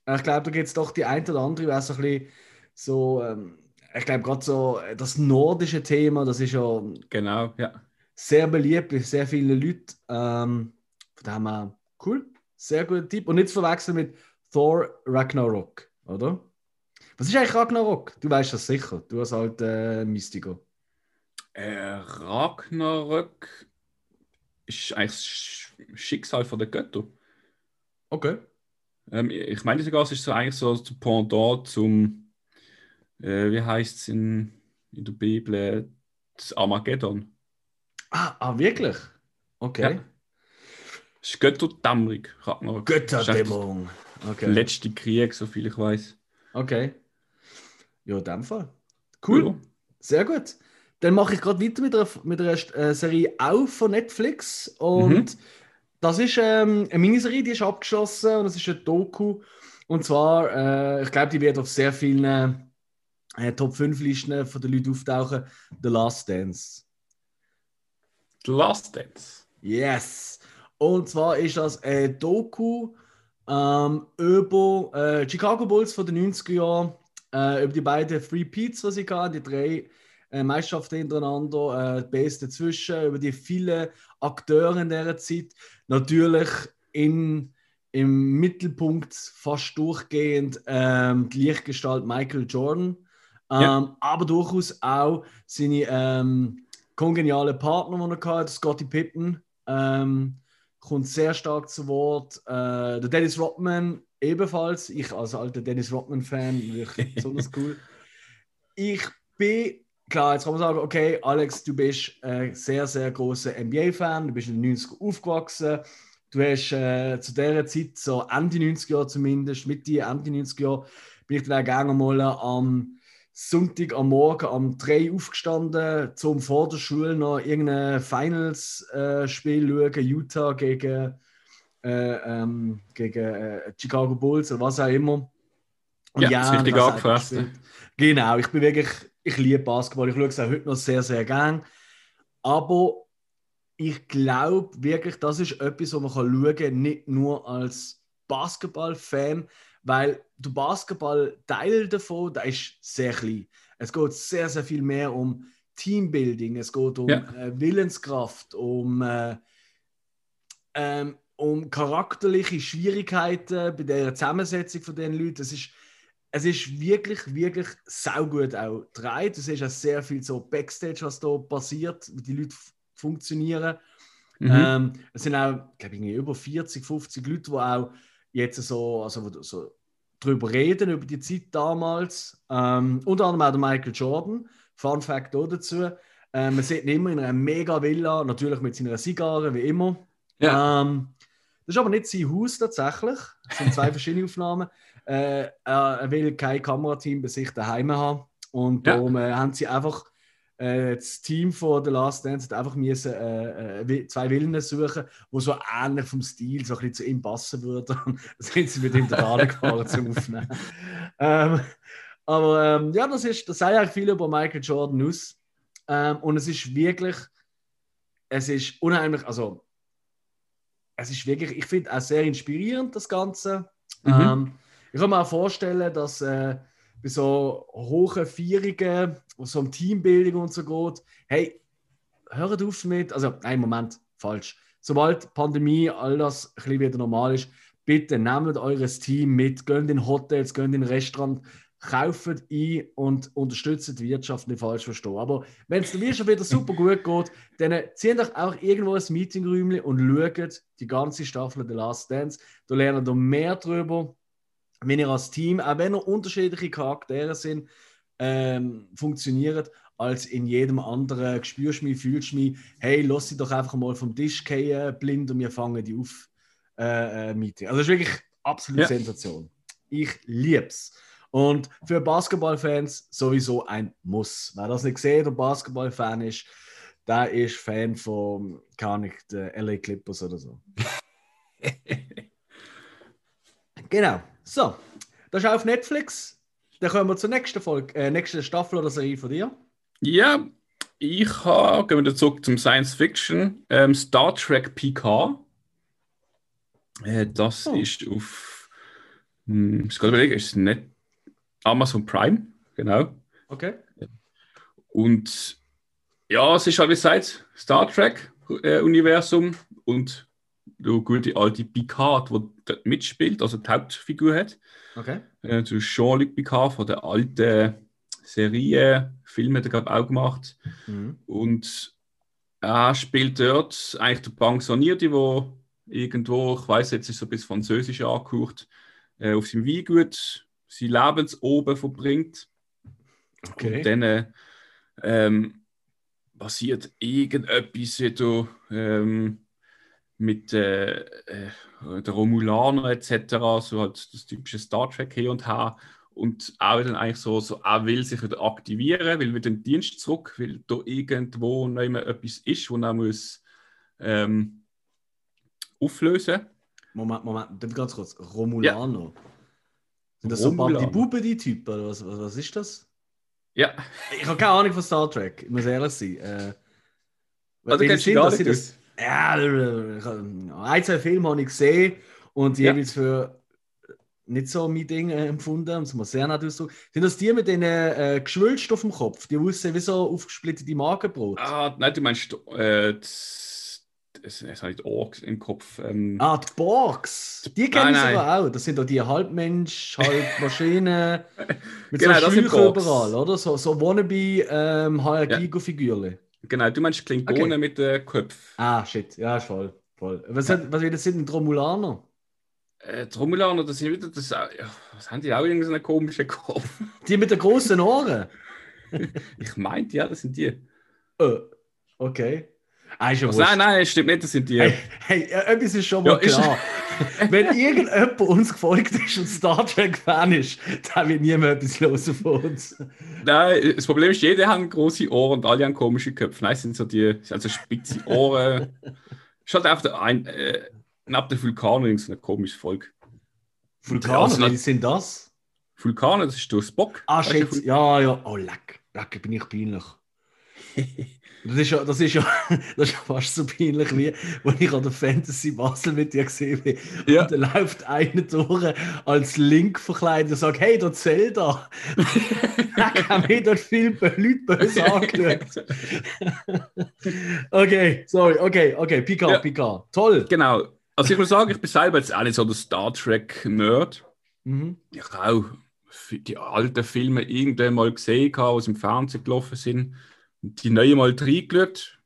Ich glaube, da gibt es doch die ein oder andere, wer so ein bisschen so, ähm, ich glaube, gerade so äh, das nordische Thema, das ist ja Genau, ja. sehr beliebt bei sehr vielen Leuten. Ähm, von dem her, cool. Sehr guter Tipp. Und nicht zu verwechseln mit Thor Ragnarok, oder? Was ist eigentlich Ragnarok? Du weißt das sicher. Du als alter äh, Mystiker. Äh, Ragnarök ist eigentlich das Sch- Schicksal von der Götter. Okay. Ähm, ich meine sogar, es ist so eigentlich so das Pendant zum, äh, wie heißt es in, in der Bibel, das Armageddon. Ah, ah wirklich? Okay. Ja. Das ist Götterdämmerung, Ragnarök. Götterdämmerung. Okay. letzte Krieg, so viel ich weiß. Okay. Ja, in dem Fall. Cool. Ja. Sehr gut. Dann mache ich gerade weiter mit einer, mit einer äh, Serie auch von Netflix. Und das ist ähm, eine Miniserie, die ist abgeschlossen und es ist ein Doku. Und zwar, äh, ich glaube, die wird auf sehr vielen äh, Top 5 Listen von den Leuten auftauchen. The Last Dance. The Last Dance. Yes. Und zwar ist das ein Doku ähm, über äh, Chicago Bulls von den 90er Jahren, äh, über die beiden Free Peats, die sie hatten, die drei äh, Meisterschaften hintereinander, äh, die Base dazwischen, über die vielen Akteure in dieser Zeit. Natürlich in, im Mittelpunkt fast durchgehend ähm, die Lichtgestalt Michael Jordan, ähm, Ja. aber durchaus auch seine ähm, kongeniale Partner, die er hatte, Scottie Pippen, ähm, kommt sehr stark zu Wort. Äh, der Dennis Rodman ebenfalls. Ich als alter Dennis Rodman-Fan, wirklich besonders cool. Ich bin, klar, jetzt kann man sagen, okay, Alex, du bist ein sehr, sehr großer NBA-Fan, du bist in den 90er aufgewachsen. Du hast äh, zu dieser Zeit, so Ende 90er Jahre zumindest, Mitte, Ende 90er Jahre, bin ich dann auch gerne mal am Sonntag am Morgen um 3 aufgestanden, zum vor der Schule noch irgendein Finals-Spiel schauen, Utah gegen, äh, ähm, gegen äh, Chicago Bulls oder was auch immer. Ja, ist richtig das hat angefressen. gespielt. Genau, ich bin wirklich ich liebe Basketball, ich schaue es auch heute noch sehr, sehr gern. Aber ich glaube wirklich, das ist etwas, wo man schauen kann, nicht nur als Basketball-Fan, weil der Basketball-Teil davon, der ist sehr klein. Es geht sehr, sehr viel mehr um Teambuilding, es geht um ja. äh, Willenskraft, um, äh, ähm, um charakterliche Schwierigkeiten bei der Zusammensetzung von den Leuten. Es ist, es ist wirklich, wirklich saugut auch drei. Es ist auch sehr viel so Backstage, was da passiert, wie die Leute funktionieren. Mhm. Ähm, es sind auch, glaube ich, über 40, 50 Leute, die auch jetzt so, also so drüber reden, über die Zeit damals. Ähm, unter anderem auch der Michael Jordan. Fun Fact auch dazu. Ähm, man sieht ihn immer in einer mega Villa, natürlich mit seiner Zigarre, wie immer. Ja. Ähm, das ist aber nicht sein Haus tatsächlich. Es sind zwei verschiedene Aufnahmen. Äh, er will kein Kamerateam bei sich daheim haben. Und darum äh, haben sie einfach äh, das Team von The Last Dance hat einfach müssen, äh, äh zwei Villen suchen, die so ähnlich vom Stil so ein bisschen zu ihm passen würden. dann sind sie mit ihm da gefahren zum Aufnehmen. Ähm, aber ähm, ja, das, ist, das sagt eigentlich viel über Michael Jordan aus. Ähm, und es ist wirklich, es ist unheimlich, also es ist wirklich, ich finde auch sehr inspirierend, das Ganze. Mhm. Ähm, ich kann mir auch vorstellen, dass äh, bei so hohen Feierungen, wo es um Teambildung und so geht, hey, hört auf mit, also, nein, Moment, falsch. Sobald die Pandemie, all das ein wieder normal ist, bitte nehmt eures Team mit, geht in Hotels, geht in Restaurants, kauft ein und unterstützt die Wirtschaft, nicht falsch verstehen. Aber wenn es dir schon wieder super gut geht, dann zieht euch auch irgendwo ein Meetingräumchen und schaut die ganze Staffel The Last Dance. Da lernt ihr mehr darüber, wenn ihr als Team, auch wenn ihr unterschiedliche Charaktere sind, ähm, funktioniert, als in jedem anderen spürst mich, fühlst mich, hey, lass sie doch einfach mal vom Tisch gehen, blind und wir fangen die auf äh, äh, Meeting. Also das ist wirklich absolute ja. Sensation. Ich lieb's. Und für Basketballfans sowieso ein Muss. Wer das nicht sieht und Basketballfan ist, der ist Fan von, kann ich, der LA Clippers oder so. genau. So, das ist auf Netflix. Dann kommen wir zur nächsten Folge, äh, nächsten Staffel oder Serie von dir. Ja, ich habe, gehen wir zurück zum Science Fiction, ähm, Star Trek PK. Äh, das oh. ist auf, hm, ich kann überlegen, ist es nicht Amazon Prime, genau. Okay. Und ja, es ist halt wie gesagt Star Trek-Universum äh, und der gute alte Picard, der dort mitspielt, also die Hauptfigur hat. Okay. Äh, Jean-Luc Picard von der alten Serie, Filme hat er gerade auch gemacht. Mhm. Und er spielt dort eigentlich der Pensionierte, der irgendwo, ich weiß jetzt ist so ein bisschen französisch angehaucht, äh, auf seinem Weingut sein Lebensoben verbringt. Okay. Und dann ähm, passiert irgendetwas wieder, ähm, mit äh, äh, der Romulaner etc., so halt das typische Star Trek hier und her. Und auch dann eigentlich so, so er will sich wieder aktivieren, will wieder den Dienst zurück, weil da irgendwo noch immer etwas ist, wo er muss ähm, auflösen. Moment, Moment, ganz kurz. Romulaner. Ja. Sind das so die Buben, die Typen? Oder was, was, was ist das? Ja. Ich habe keine Ahnung von Star Trek, ich muss ehrlich sein. Äh, also, kennst du gar nicht das, Ja, ein, zwei Filme habe ich gesehen und ja. jeweils für nicht so mein Ding äh, empfunden, um es mal sehr nett auszudrücken. Sind das die mit den äh, Geschwülst auf dem Kopf? Die aussehen wie so aufgesplittete Magenbrot? Ah, nein, du meinst äh, es, es hat Orks im Kopf. Ähm. Ah, die Borgs! Die kennen sie aber auch. Das sind doch die Halbmensch, Halbmaschine. mit genau, so Schläuchen überall, oder? So, so wannabe ähm, HR-Gigo-Figürchen. Genau, du meinst Klingonen okay. mit den Köpfen. Ah, shit. Ja, voll. voll. Was, ja. was, was sind denn Romulaner? Äh, Romulaner, das sind wieder, das, ja, was haben die auch irgendeinen komischen Kopf? Die mit den großen Ohren? ich meinte, ja, das sind die. Oh, okay. Ah, also, nein, nein, stimmt nicht, das sind die. Hey, hey etwas ist schon mal ja, klar. Wenn irgendjemand uns gefolgt ist und Star Trek-Fan ist, dann wird niemand etwas los von uns. Nein, das Problem ist, jeder hat große Ohren und alle haben komische Köpfe. Nein, sind so die, also spitze Ohren. Schaut auf der ein, äh, ab der Vulkan so ein komisches Volk. Vulkaner, also, was sind das? Vulkane, das ist durch Spock. Ah, shit. Ja, ja. Oh, leck. Leck, bin ich peinlich. Das ist, ja, das, ist ja, das ist ja fast so peinlich, wie als ich an der Fantasy Basel mit dir gesehen bin. Ja. Und dann läuft einer durch als Link verkleidet und sagt: Hey, der Zelda. Leck, haben wir dort viele Leute böse angeschaut. okay, sorry, okay, okay. Picard, Ja. Picard. Toll. Genau. Also ich muss sagen, ich bin selber jetzt auch nicht so der Star Trek-Nerd. Mhm. Ich habe auch die alten Filme irgendwann mal gesehen, die im Fernsehen gelaufen sind. Die neuen mal reingeschaut.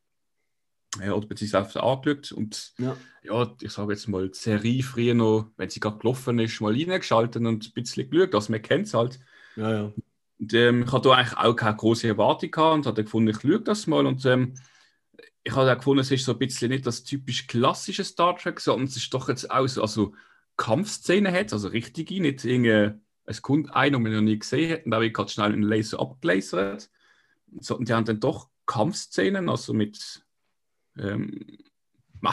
Ja, oder beziehungsweise angeschaut. Und Ja. ja, ich sage jetzt mal, die Serie früher noch, wenn sie gerade gelaufen ist, mal reingeschaltet und ein bisschen geschaut. Also man kennt es halt. Ja, ja. Und, ähm, ich hatte da eigentlich auch keine große Erwartung gehabt und habe gefunden, ich schaue das mal. Und ähm, ich habe auch gefunden, es ist so ein bisschen nicht das typisch klassische Star Trek, sondern es ist doch jetzt auch so, also Kampfszenen hat, also richtige, nicht irgendwie, es kommt ein, den man noch nie gesehen hat, und da habe ich gerade schnell einen Laser abgelasert. Die haben dann doch Kampfszenen, also mit ähm,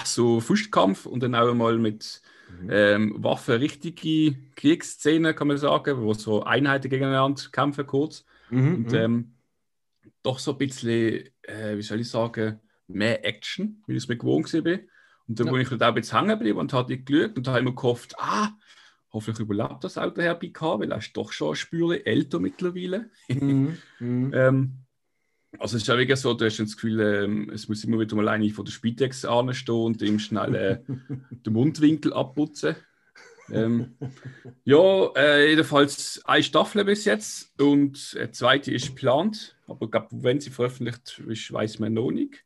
so Fußkampf und dann auch mal mit ähm, Waffen richtige Kriegsszenen, kann man sagen, wo so Einheiten gegeneinander kämpfen kurz. Mhm, Und mhm. ähm, doch so ein bisschen, äh, wie soll ich sagen, mehr Action, wie ich es mir gewohnt war. Und dann Ja. bin ich halt auch ein bisschen hängen geblieben und hatte geschaut und habe immer gehofft, ah, hoffentlich überlebt das der Herr Picard, weil er ist doch schon ein Spürchen älter mittlerweile. Mhm, mhm. Ähm, also es ist ja wirklich so, du hast das Gefühl, ähm, es muss immer wieder mal eine von der Spitex anstehen und ihm schnell äh, den Mundwinkel abputzen. Ähm, ja, äh, jedenfalls eine Staffel bis jetzt und eine zweite ist geplant, aber ich glaube, wenn sie veröffentlicht ist, weiß man noch nicht.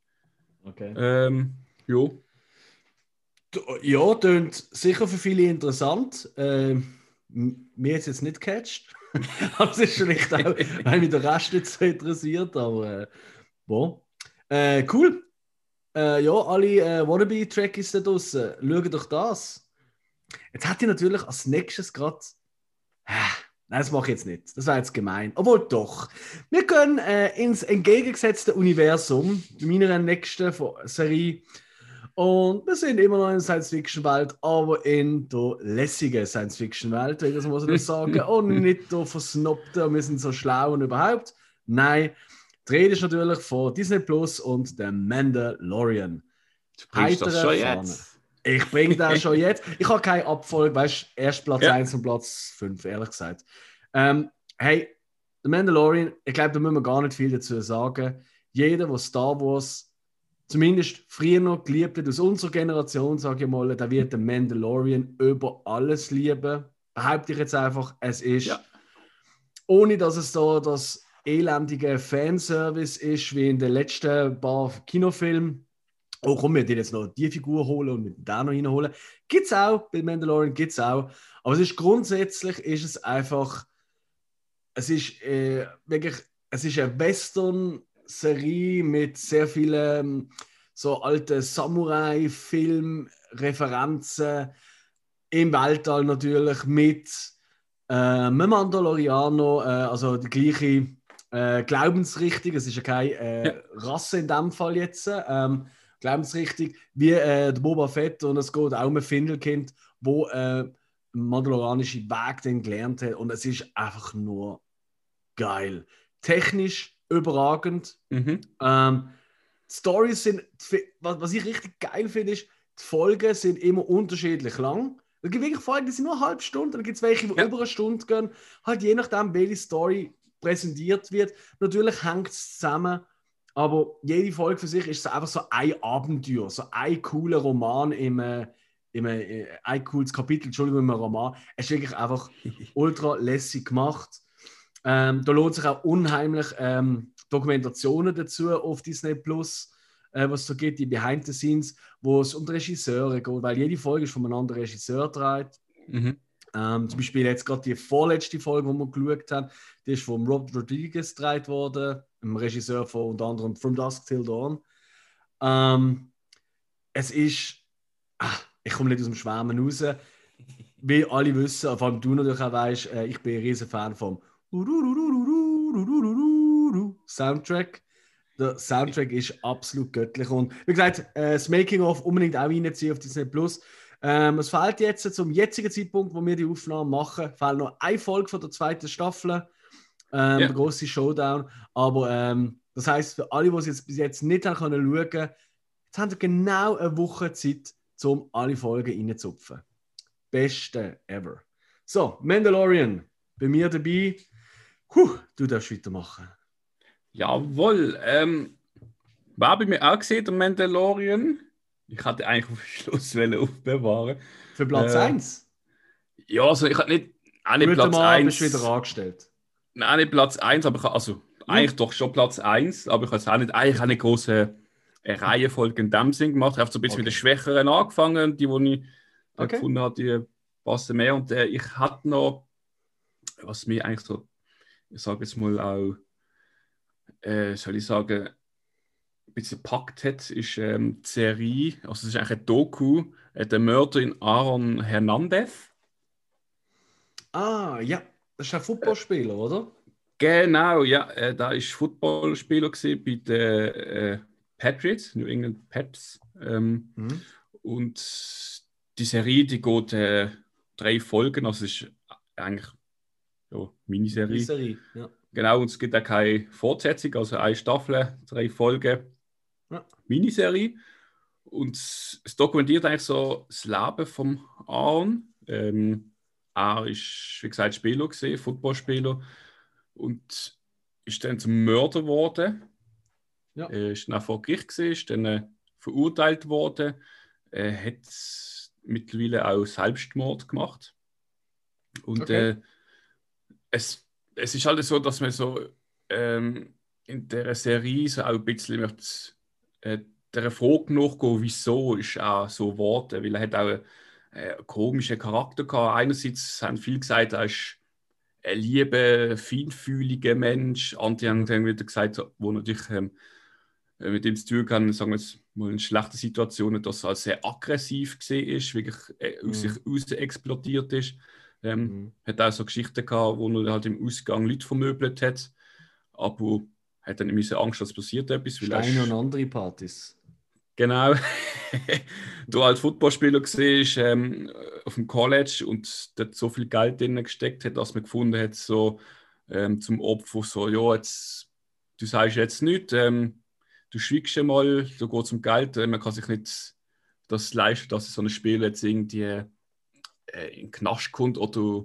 Okay. Ähm, ja, Ja, klingt sicher für viele interessant. Ähm, mir es jetzt nicht gecatcht. aber es ist vielleicht auch, weil mich der Rest nicht so interessiert. Aber äh, bon. Äh, cool. Äh, ja, alle äh, Wannabe-Trackies da draußen, schaut doch das. Jetzt hat ich natürlich als nächstes gerade. Nein, das mache ich jetzt nicht. Das wäre jetzt gemein. Obwohl doch. Wir gehen äh, ins entgegengesetzte Universum meiner nächsten Serie. Und wir sind immer noch in der Science-Fiction-Welt, aber in der lässigen Science-Fiction-Welt, das muss ich das sagen. Und nicht der versnobte, wir sind so schlau und überhaupt. Nein, die Rede ist natürlich von Disney Plus und der Mandalorian. du bringst das schon Fahne. jetzt. Ich bringe das schon jetzt. Ich habe keine Abfolge, weißt du, erst Platz Ja. 1 und Platz 5, ehrlich gesagt. Ähm, hey, The Mandalorian, ich glaube, da müssen wir gar nicht viel dazu sagen. Jeder, der Star Wars zumindest früher noch geliebt hat, aus unserer Generation, sage ich mal, der wird den Mandalorian über alles lieben. Behaupte ich jetzt einfach, es ist, Ja. ohne dass es da das elendige Fanservice ist, wie in den letzten paar Kinofilmen. Oh, komm, wir den jetzt noch die Figur holen und mit da noch reinholen. Gibt es auch, bei Mandalorian gibt es auch. Aber es ist grundsätzlich ist es einfach, es ist äh, wirklich, es ist eine Western-Serie mit sehr vielen so alten Samurai-Film-Referenzen im Weltall natürlich mit äh, einem Mandalorianer, äh, also die gleiche äh, Glaubensrichtung, es ist ja keine äh, Ja. Rasse in dem Fall jetzt, ähm, Glaubensrichtung, wie äh, der Boba Fett und es geht auch um ein Findelkind, wo äh, mandalorianische Weg gelernt hat und es ist einfach nur geil. Technisch überragend. Mhm. Ähm, die Stories sind, was, was ich richtig geil finde, ist, die Folgen sind immer unterschiedlich lang. Es gibt wirklich Folgen, die sind nur eine halbe Stunde, dann gibt es welche, die Ja. über eine Stunde gehen. Halt je nachdem, welche Story präsentiert wird. Natürlich hängt es zusammen, aber jede Folge für sich ist so einfach so ein Abenteuer, so ein cooler Roman im, äh, im äh, ein cooles Kapitel, Entschuldigung, im Roman. Es ist wirklich einfach ultra lässig gemacht. Ähm, da lohnt sich auch unheimlich ähm, Dokumentationen dazu auf Disney Plus, äh, was so geht, die Behind the Scenes, wo es um die Regisseure geht, weil jede Folge ist von einem anderen Regisseur dreht. Mhm. Ähm, zum Beispiel jetzt gerade die vorletzte Folge, die wir geschaut haben, die ist von Rob Rodriguez gedreht worden, dem Regisseur von unter anderem From Dusk Till Dawn. Ähm, es ist, ah, ich komme nicht aus dem Schwärmen raus, wie alle wissen, vor allem du natürlich auch weißt, äh, ich bin ein riesen Fan vom Soundtrack. Der Soundtrack ist absolut göttlich und wie gesagt, äh, das Making of unbedingt auch reinziehen auf Disney Plus. Ähm, es fehlt jetzt zum jetzigen Zeitpunkt, wo wir die Aufnahme machen, fehlt noch eine Folge von der zweiten Staffel, ähm, Ja. der große Showdown. Aber ähm, das heißt für alle, die es jetzt bis jetzt nicht haben können schauen, jetzt haben wir genau eine Woche Zeit, um alle Folgen reinzupfen. Beste ever. So, Mandalorian, bei mir dabei. Puh, du darfst weitermachen. Jawohl. Ähm, war bei mir auch gesehen, der Mandalorian. Ich hatte eigentlich auf den Schluss wollen aufbewahren. Für Platz Äh, 1. Ja, also ich hatte nicht, auch nicht Guten Platz Mal 1. bist du wieder angestellt. Nein, nicht Platz 1, aber ich, habe- also eigentlich doch schon Platz 1, aber ich habe es auch nicht, eigentlich eine große Reihenfolge in dem Sinn gemacht. Ich habe so ein bisschen mit den Schwächeren angefangen, die, die ich äh, Okay. gefunden habe, die passen mehr. Und äh, ich hatte noch, was mir eigentlich so, ich sage jetzt mal auch, äh, soll ich sagen, ein bisschen gepackt hat, ist ähm, die Serie, also es ist eigentlich ein Doku, äh, der Mörder in Aaron Hernandez. Ah, ja. Das ist ein Footballspieler, oder? Genau, ja, äh, da ist Footballspieler gewesen bei den äh, Patriots, New England Pets. Ähm, Mhm. und die Serie, die geht äh, drei Folgen, also es ist eigentlich ja, Miniserie. Serie. Ja. Genau, und es gibt auch keine Fortsetzung, also eine Staffel, drei Folgen, Ja. Miniserie. Und es dokumentiert eigentlich so das Leben vom Aaron. Ähm, er ist, wie gesagt, Spieler gesehen, Footballspieler und ist dann zum Mörder geworden. Ja. Er ist dann vor Gericht gesehen, ist dann äh, verurteilt worden. Er hat mittlerweile auch Selbstmord gemacht. Und Okay. Es, es ist halt so, dass man so ähm, in der Serie so auch ein bisschen möchte, äh, der Frage nachgehen, wieso ist er so geworden, weil er hat auch einen, äh, einen komischen Charakter gehabt. Einerseits haben viele gesagt, er ist ein lieber, feinfühliger Mensch. Andere haben dann wieder gesagt, wo natürlich ähm, äh, mit ihm zu tun kann, sagen wir jetzt mal in schlechten Situationen, dass er sehr aggressiv gesehen ist, wirklich äh, aus Mhm. sich aus explodiert ist. Ähm, Mhm. hat auch so Geschichten gehabt, wo er halt im Ausgang Leute vermöbelt hat, aber hat dann immer Angst, dass passiert etwas. Steine und andere Partys. Genau. du als Footballspieler gesehen ähm, auf dem College und dort so viel Geld drin gesteckt hat, dass man gefunden hat, so ähm, zum Opfer, so, ja, jetzt, du sagst jetzt nichts, ähm, du schweigst mal, du gehst zum Geld, äh, man kann sich nicht das leisten, dass so ein Spiel jetzt irgendwie äh, in den Knast kommt oder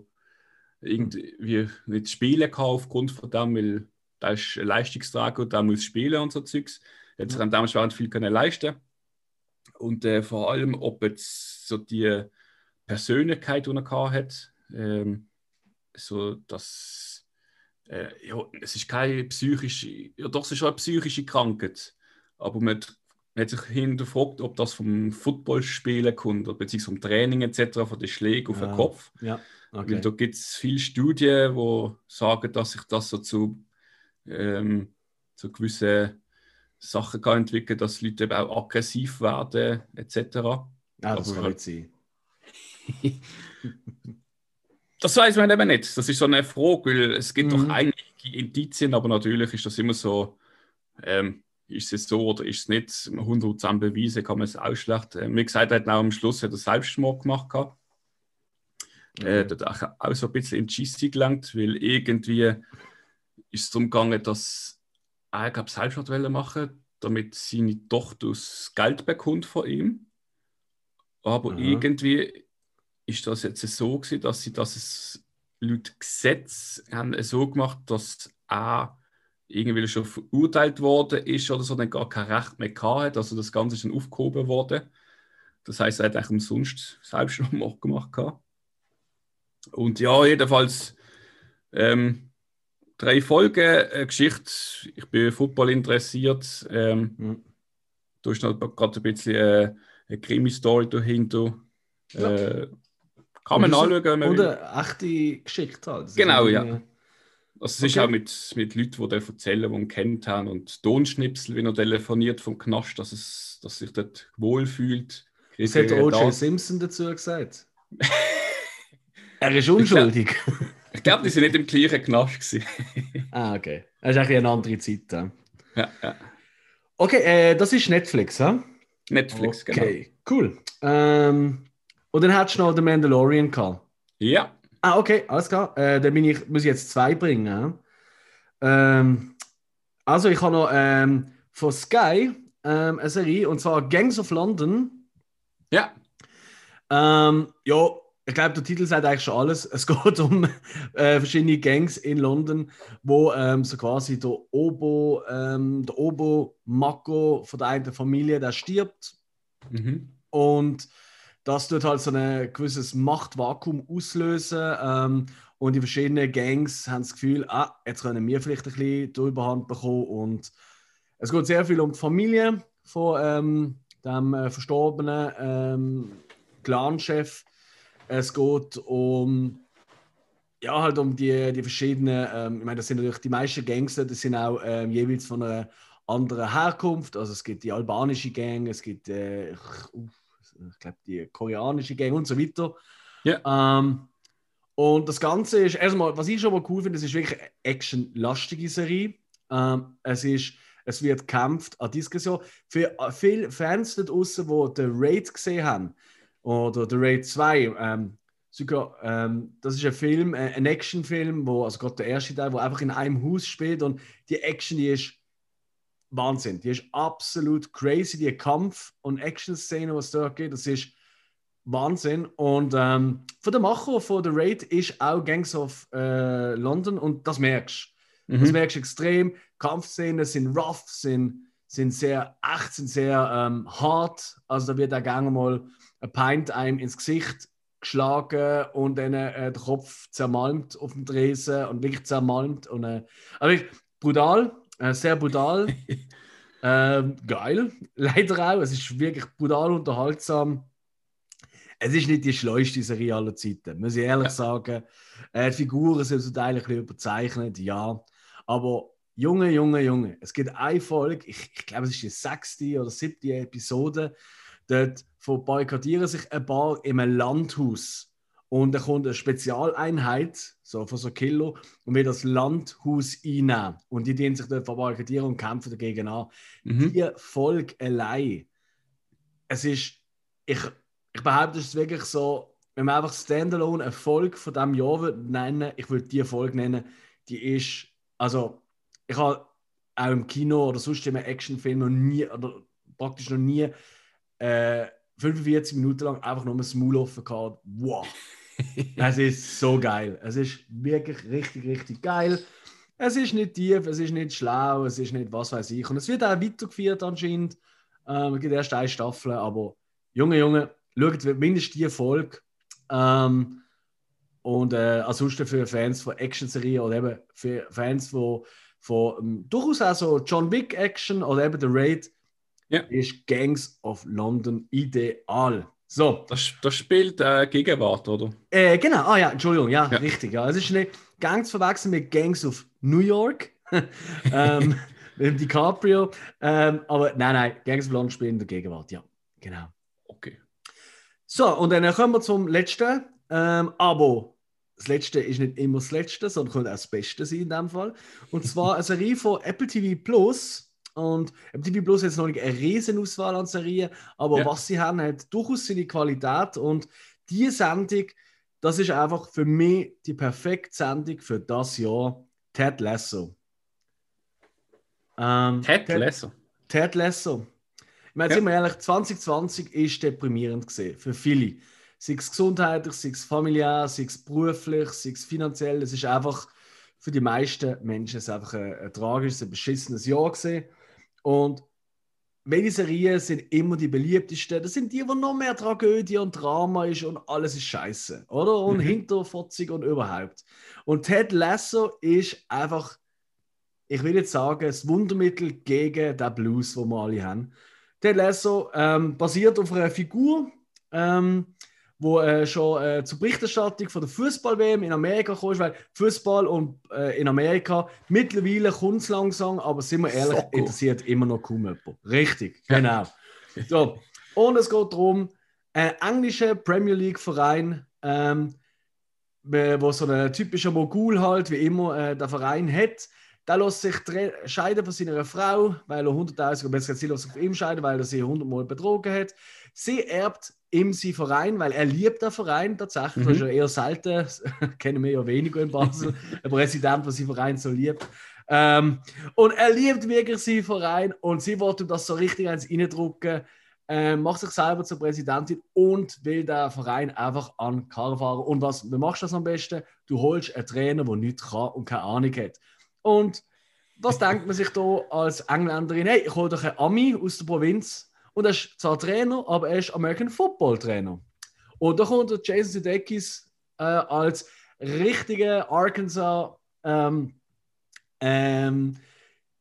irgendwie nicht spielen kann aufgrund von dem, weil da ist ein Leistungsträger und der muss spielen und so Zeugs. Jetzt Ja. kann dementsprechend viel können leisten. Und äh, vor allem, ob jetzt so die Persönlichkeit, die er hat, ähm, so dass äh, ja, es ist keine psychische, ja doch, es ist schon eine psychische Krankheit, aber man, man hat sich hinterfragt, ob das vom Footballspielen kommt, oder beziehungsweise vom Training etc., von den Schlägen auf den Ja. Kopf. Ja, Weil okay. da gibt es viele Studien, die sagen, dass sich das so zu, ähm, zu gewissen Sachen kann entwickeln dass Leute eben auch aggressiv werden, etc. Ah, das aber- kann nicht sein. Das weiß man eben nicht. Das ist so eine Frage, weil es gibt Mhm. doch einige Indizien, aber natürlich ist das immer so, ähm, ist es so oder ist es nicht? 100% beweisen kann man es auch schlecht. Äh, wie gesagt, er hat auch am Schluss hat er Selbstmord gemacht. Gehabt. Äh, Okay. da hat auch so ein bisschen in die Schisse gelangt, weil irgendwie ist es darum gegangen, dass er, glaube Selbstmord machen damit seine Tochter das Geld bekommt von ihm. Aber Aha. irgendwie ist das jetzt so gewesen, dass sie das es laut Gesetz haben so gemacht, dass er irgendwie schon verurteilt worden ist oder so, dann gar kein Recht mehr gehabt hat. Also das Ganze ist dann aufgehoben worden. Das heißt, er hat eigentlich umsonst Selbstmord gemacht. Gehabt. Und ja, jedenfalls ähm, drei Folgen äh, Geschichte. Ich bin Football interessiert. Ähm, Mhm. da ist noch gerade ein bisschen äh, eine Krimi-Story dahinter. Ja. Äh, kann man anschauen, wenn man Und will. echte Geschichte halt. Das Genau, ja. Also ist okay. auch mit, mit Leuten, die erzählen, die ihn kennt haben und Tonschnipsel, wie er telefoniert vom Knast, dass, es, dass sich dort wohlfühlt. Was hat O.J. Simpson dazu gesagt? er ist unschuldig. Ich glaube, die sind nicht im gleichen Knast gewesen. ah, okay. Das ist eigentlich eine andere Zeit. Ja. ja, ja. Okay, äh, das ist Netflix, hä? Netflix, genau. Okay, cool. Ähm, Und dann hättest du noch den Mandalorian gehabt. Ja. Ah, okay, alles klar. Äh, dann bin ich, muss ich jetzt zwei bringen. Ähm, also, ich habe noch ähm, von Sky ähm, eine Serie, und zwar Gangs of London. Ja. Ähm, ja, ich glaube, der Titel sagt eigentlich schon alles. Es geht um äh, verschiedene Gangs in London, wo ähm, so quasi der Obo, ähm, der Obo Mako von der einen Familie, der stirbt. Mhm. Und das tut halt so ein gewisses Machtvakuum auslösen. Ähm, und die verschiedenen Gangs haben das Gefühl, ah, jetzt können wir vielleicht ein bisschen die Überhand bekommen. Und es geht sehr viel um die Familie von ähm, dem äh, verstorbenen ähm, Clanchef. Es geht um ja, halt um die, die verschiedenen, ähm, ich meine, das sind natürlich die meisten Gangster, das sind auch ähm, jeweils von einer anderen Herkunft. Also es gibt die albanische Gang, es gibt äh, ich, glaube die koreanische Gang und so weiter. Ja. Ähm, und das Ganze ist, erstmal, was ich schon mal cool finde, es ist wirklich eine actionlastige Serie. Ähm, es ist es wird gekämpft an Diskussion. Für äh, viele Fans da draußen, die den Raid gesehen haben, oder The Raid 2, ähm, sogar, ähm, das ist ein Film, äh, ein Actionfilm, wo, also gerade der erste Teil, wo einfach in einem Haus spielt und die Action, die ist Wahnsinn. Die ist absolut crazy, die Kampf- und Action-Szene, was da geht, das ist Wahnsinn. Und ähm, von der Macher von The Raid ist auch Gangs of äh, London und das merkst du. Mhm. Das merkst du extrem. Kampfszenen sind rough, sind, sind sehr echt, sind sehr ähm, hart. Also da wird auch gerne mal ein Pint einem ins Gesicht geschlagen und dann äh, der Kopf zermalmt auf dem Dresen und wirklich zermalmt. Und, äh, also brutal, äh, sehr brutal. ähm, geil, leider auch. Es ist wirklich brutal unterhaltsam. Es ist nicht die schleuste Serie aller Zeiten, muss ich ehrlich ja. sagen. Äh, die Figuren sind zum Teil ein bisschen überzeichnet, ja. Aber Junge, Junge, Junge, es gibt eine Folge, ich, ich glaube, es ist die sechste oder siebte Episode, dort boykottieren sich ein paar in einem Landhaus. Und da kommt eine Spezialeinheit, so von so Kilo, und will das Landhaus einnehmen. Und die dienen sich dort boykottieren und kämpfen dagegen an. Mhm. Die Folge allein, es ist, ich, ich behaupte, es ist wirklich so, wenn man einfach Standalone eine Folge von diesem Jahr nennen ich würde die Folge nennen, die ist, also ich habe auch im Kino oder sonst in einem Actionfilm noch nie, oder praktisch noch nie äh, 45 Minuten lang einfach nur das Maul offen gehabt. Wow! Es ist so geil. Es ist wirklich richtig, richtig geil. Es ist nicht tief, es ist nicht schlau, es ist nicht was weiß ich. Und es wird auch weitergeführt anscheinend. Ähm, es gibt erst eine Staffel, aber Junge, Junge, schaut mindestens die Folge. Ähm, und äh, ansonsten für Fans von Action-Serien oder eben für Fans von, von ähm, durchaus auch so John Wick Action oder eben The Raid, ja. ist Gangs of London ideal. So. Das, das spielt äh, Gegenwart, oder? Äh, genau, ah ja, Entschuldigung, ja, ja, richtig. Ja. Es ist nicht Gangs verwechseln mit Gangs of New York. ähm, mit DiCaprio. Ähm, aber nein, nein, Gangs of London spielen in der Gegenwart, ja. Genau. Okay. So, und dann kommen wir zum letzten. Ähm, aber das letzte ist nicht immer das letzte, sondern könnte auch das Beste sein in dem Fall. Und zwar eine Serie von Apple TV Plus und MTV Plus jetzt noch nicht eine riesen Auswahl an Serien, aber ja. was sie haben, hat durchaus seine Qualität. Und diese Sendung, das ist einfach für mich die perfekte Sendung für das Jahr. Ted Lasso. Ähm, Ted, Ted Lasso? Ted Lasso. Ich meine, ja. sind wir ehrlich, 2020 ist deprimierend gesehen für viele. Sei es gesundheitlich, sei es familiär, sei es beruflich, sei es finanziell. Es ist einfach für die meisten Menschen einfach ein, ein tragisches, ein beschissenes Jahr gesehen. Und welche Serien sind immer die beliebtesten? Das sind die, wo noch mehr Tragödie und Drama ist und alles ist scheiße, oder? Und mhm. hinterfotzig und überhaupt. Und Ted Lasso ist einfach, ich will jetzt sagen, das Wundermittel gegen den Blues, wo wir alle haben. Ted Lasso ähm, basiert auf einer Figur, ähm, wo äh, schon äh, zur Berichterstattung von der Fußball-WM in Amerika kam, weil Fußball und äh, in Amerika mittlerweile kommt es langsam, aber sind wir ehrlich, so interessiert immer noch kaum jemand. Richtig, genau. so. Und es geht darum, ein englischer Premier League-Verein, ähm, wo so ein typischer Mogul halt, wie immer, äh, der Verein hat, der lässt sich scheiden von seiner Frau, weil er 100.000, oder besser gesagt, sie lässt sich auf ihm scheiden, weil er sie 100 Mal betrogen hat. Sie erbt im sein Verein, weil er liebt den Verein tatsächlich. Das ist ja eher selten, kennen wir ja weniger in Basel, ein Präsident, der seinen Verein so liebt. Ähm, und er liebt wirklich seinen Verein und sie wollte das so richtig eins reindrücken, äh, macht sich selber zur Präsidentin und will den Verein einfach an Karren fahren. Und was, wie machst du das am besten? Du holst einen Trainer, der nichts kann und keine Ahnung hat. Und was denkt man sich da als Engländerin? Hey, ich hole doch einen Ami aus der Provinz und er ist zwar Trainer, aber er ist American Football Trainer. Und da kommt der Jason Sudeikis äh, als richtiger Arkansas ähm, ähm,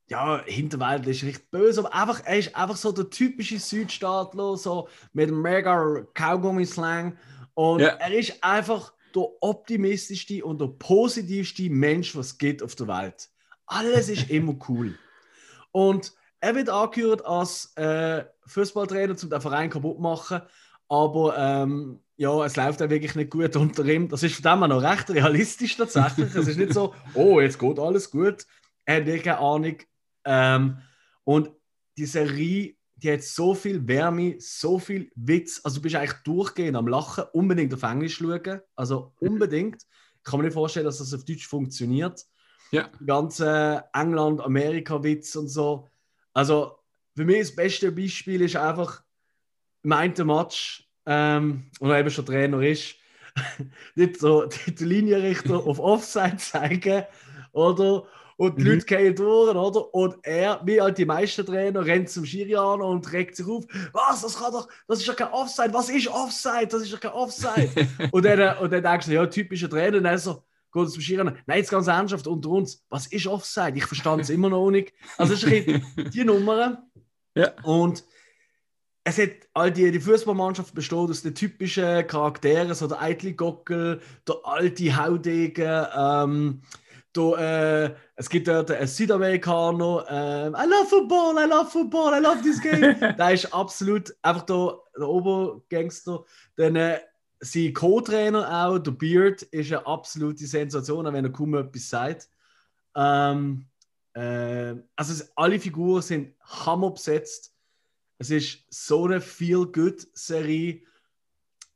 ja, Hinterwelt ist richtig böse, aber einfach, er ist einfach so der typische Südstaatler, so mit mega Kaugummi-Slang. Und Ja. er ist einfach der optimistischste und der positivste Mensch, was es gibt auf der Welt. Alles ist immer cool. Und er wird angehört als äh, Fußballtrainer, um den Verein kaputt zu machen. Aber ähm, ja, es läuft auch wirklich nicht gut unter ihm. Das ist von dem her noch recht realistisch tatsächlich. es ist nicht so, oh, jetzt geht alles gut. Er hat wirklich keine Ahnung. Ähm, und die Serie, die hat so viel Wärme, so viel Witz. Also du bist eigentlich durchgehend am Lachen. Unbedingt auf Englisch schauen. Also unbedingt. Ich kann mir nicht vorstellen, dass das auf Deutsch funktioniert. Ja. Die ganze England-Amerika-Witz und so. Also für mich das beste Beispiel ist einfach im einen Match, ähm, wo er eben schon Trainer ist, nicht so die Linienrichter auf Offside zeigen, oder? Und die Mhm. Leute gehen durch, oder? Und er, wie halt die meisten Trainer, rennt zum Schiri an und regt sich auf. Was? Das kann doch, das ist doch kein Offside. Was ist Offside? Das ist doch kein Offside. und, dann, und dann denkst du, ja, typischer Trainer. Und dann so, geht es zum an. Nein, jetzt ganz ernsthaft unter uns. Was ist Offside? Ich verstand es immer noch nicht. Also, das ist ein bisschen die Nummer. Ja. Und es hat all die, die Fußballmannschaft besteht aus den typischen Charakteren, so der eitle Gockel, der alte Haudegen, ähm, der, äh, es gibt dort einen Südamerikaner, ähm, I love football, I love football, I love this game. der ist absolut einfach der, der Obergangster. Dann äh, sein Co-Trainer auch, der Beard, ist eine absolute Sensation, auch wenn er kaum etwas sagt. Ähm, äh, also alle Figuren sind hammer besetzt. Es ist so eine Feel-Good-Serie.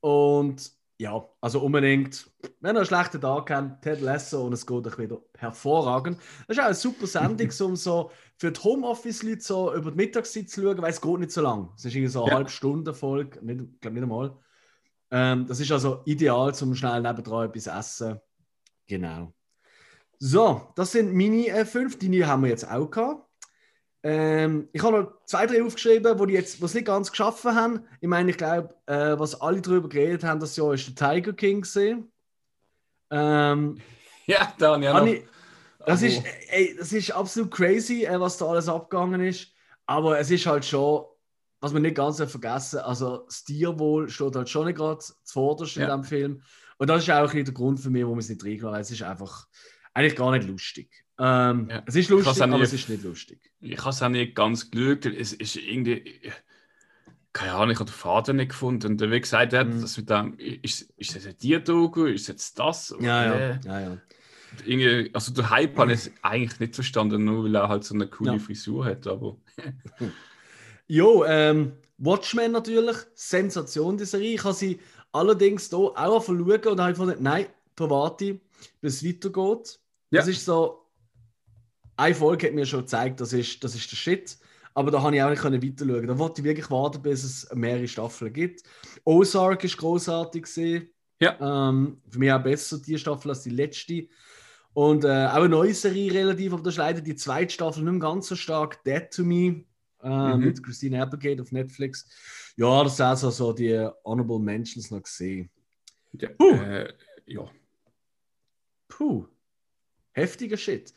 Und ja, also unbedingt, wenn ihr einen schlechten Tag habt, Ted Lasso und es geht euch wieder hervorragend. Das ist auch eine super Sendung, um so für die Homeoffice-Leute so über die Mittagszeit zu schauen, weil es geht nicht so lang. Es ist irgendwie so eine Ja. halbe Stunde Folge, nicht, ich glaube nicht einmal. Ähm, das ist also ideal, zum schnell nebendran etwas essen. Genau. So, das sind meine äh, fünf. Die haben wir jetzt auch gehabt. Ähm, ich habe noch zwei, drei aufgeschrieben, die jetzt was nicht ganz geschaffen haben. Ich meine, ich glaube, äh, was alle darüber geredet haben, das Jahr ist der Tiger King gesehen. Ähm, ja, dann ja. habe Noch. ich, das, Aber- ist, ey, das ist absolut crazy, äh, was da alles abgegangen ist. Aber es ist halt schon, was man nicht ganz vergessen also das Tierwohl steht halt schon nicht gerade zuvorderst in Ja. diesem Film. Und das ist auch ein bisschen der Grund für mich, warum ich es nicht reingenommen habe. Es ist einfach eigentlich gar nicht lustig. Ähm, Ja. Es ist lustig, auch nie- aber es ist nicht lustig. Ich habe es auch nicht ganz geschaut. Es ist irgendwie. Keine Ahnung, ich habe den Faden nicht gefunden. Und wie gesagt, hat Mhm. das mit dem, ist, ist das ein Tierdoku? Ist jetzt das? Ja, ja. Äh, ja, ja. irgendwie, also der Hype habe ich eigentlich nicht verstanden, nur weil er halt so eine coole Ja. Frisur hat. Aber Jo, ähm, Watchmen natürlich, Sensation die Serie. Ich habe sie allerdings hier auch schauen und habe gefunden, nein, Pavati, bis es weitergeht. Das Ja. ist so, eine Folge hat mir schon gezeigt, das ist, das ist der Shit. Aber da habe ich auch nicht können weiter schauen. Da wollte ich wirklich warten, bis es mehrere Staffeln gibt. Ozark ist großartig gesehen. Ja. Ähm, für mich auch besser die Staffel als die letzte. Und äh, auch eine neue Serie relativ, aber da ist leider die zweite Staffel nicht mehr ganz so stark. Dead to Me äh, Mhm. mit Christine Applegate auf Netflix. Ja, das sind also so die Honorable Mentions noch gesehen. ja, Puh. äh, ja. Puh, heftiger Shit.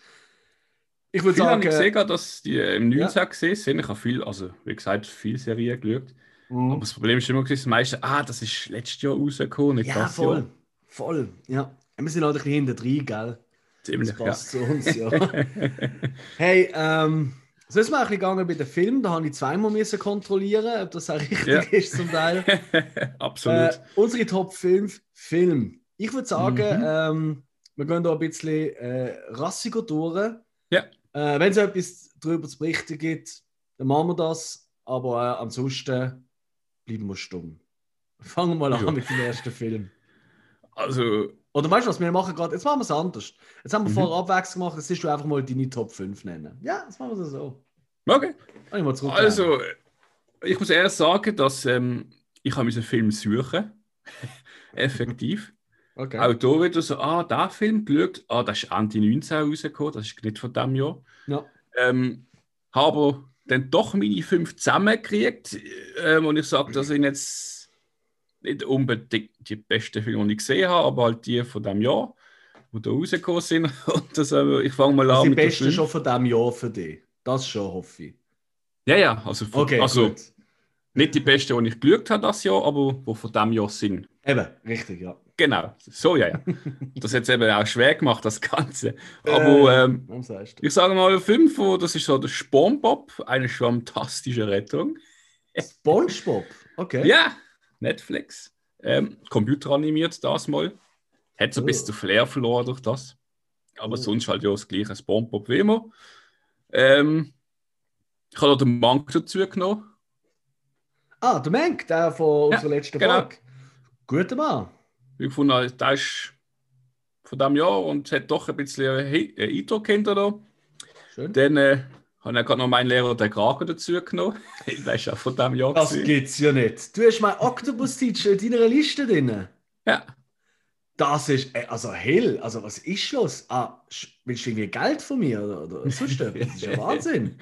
Ich würde sagen, ich gesehen, gerade, dass die äh, im Ja. 19 gesehen sind. Ich habe viel, also wie gesagt, viele Serien geschaut. Mhm. Aber das Problem ist immer, gewesen, das meiste, ah, das ist letztes Jahr rausgekommen, nicht ja, das voll. Jahr. Voll, ja. Wir sind halt ein bisschen hinter drin, gell? Ziemlich, Das ja. passt zu uns, ja. hey, ähm, so ist mir bisschen gegangen bei den Filmen. Da habe ich zweimal müssen kontrollieren, ob das auch richtig Ja. ist zum Teil. Absolut. Äh, unsere Top 5 Film. Ich würde sagen, Mhm. ähm, wir gehen da ein bisschen äh, rassiger durch. Ja. Äh, Wenn es etwas darüber zu berichten gibt, dann machen wir das. Aber äh, ansonsten bleiben wir stumm. Fangen wir mal an Ja. mit dem ersten Film. Also, Oder weißt du was, wir machen gerade, jetzt machen wir es anders. Jetzt haben wir Mhm. vorher Abwechslung gemacht, jetzt willst du einfach mal deine Top 5 nennen. Ja, jetzt machen wir es so. okay. Ich. Also, ich muss erst sagen, dass ähm, ich habe diesen Film suchen. Effektiv. okay. Auch da wieder so, ah, der Film geschaut, ah, das ist Ende 19 rausgekommen, das ist nicht von diesem Jahr. Ja. Ähm, habe dann doch meine fünf zusammengekriegt ähm, und ich sage, das sind jetzt nicht unbedingt die besten Filme, die ich gesehen habe, aber halt die von diesem Jahr, die da rausgekommen sind. Und das, äh, ich fange mal Das an die besten schon von diesem Jahr für dich. Das schon, hoffe ich. Ja, ja, also, von, Okay, also gut. nicht die besten, die ich geschaut habe das Jahr, aber die von diesem Jahr sind. Eben, richtig, ja. Genau, so ja, ja. Das hat es eben auch schwer gemacht, das Ganze. Aber Äh, ähm, ich sage mal fünf, wo- das ist so der SpongeBob, eine fantastische Rettung. Spongebob, okay. Ja, Netflix. Ähm, computeranimiert das mal. Hat so ein Oh. bisschen den Flair verloren durch das. Aber Oh. sonst halt ja das gleiche SpongeBob wie immer. Ähm, ich habe noch den Monk dazu genommen. Ah, der Menk, der von Ja, unserer letzten genau. Folge. Guter Mann. Ich fand, der ist von diesem Jahr und hat doch ein bisschen Eindruck hinter da. Schön. Dann äh, habe ich gerade noch meinen Lehrer den Kragen dazu genommen. Der ist auch von diesem Jahr. Das gewesen. gibt's ja nicht. Du hast mein Octopus-Teacher in deiner Liste drin. Ja, Das ist, äh, also hell, also was ist los? Ah, willst du irgendwie Geld von mir oder, oder sonst etwas? Das ist ja Wahnsinn.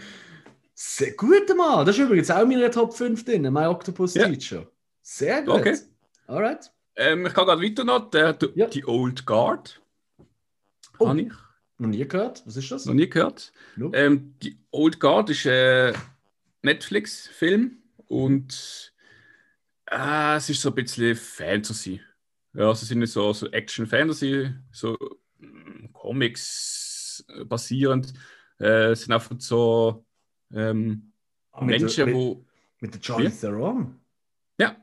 Sehr guter Mann. Das ist übrigens auch in meiner Top 5 drin, mein Octopus-Teacher. Sehr gut. Okay. Alright. ähm, ich kann gerade weiter noch. Der, der, Ja. Die Old Guard. Oh. Habe ich Noch nie gehört. Was ist das? noch nie gehört. Nope. Ähm, die Old Guard ist ein Netflix-Film und äh, es ist so ein bisschen Fantasy. Ja, also es sind nicht so, so Action-Fantasy, so mm, Comics basierend. Äh, es sind einfach so ähm, Ah, mit Menschen, der, mit, wo. mit der Charlie? Theron? Ja.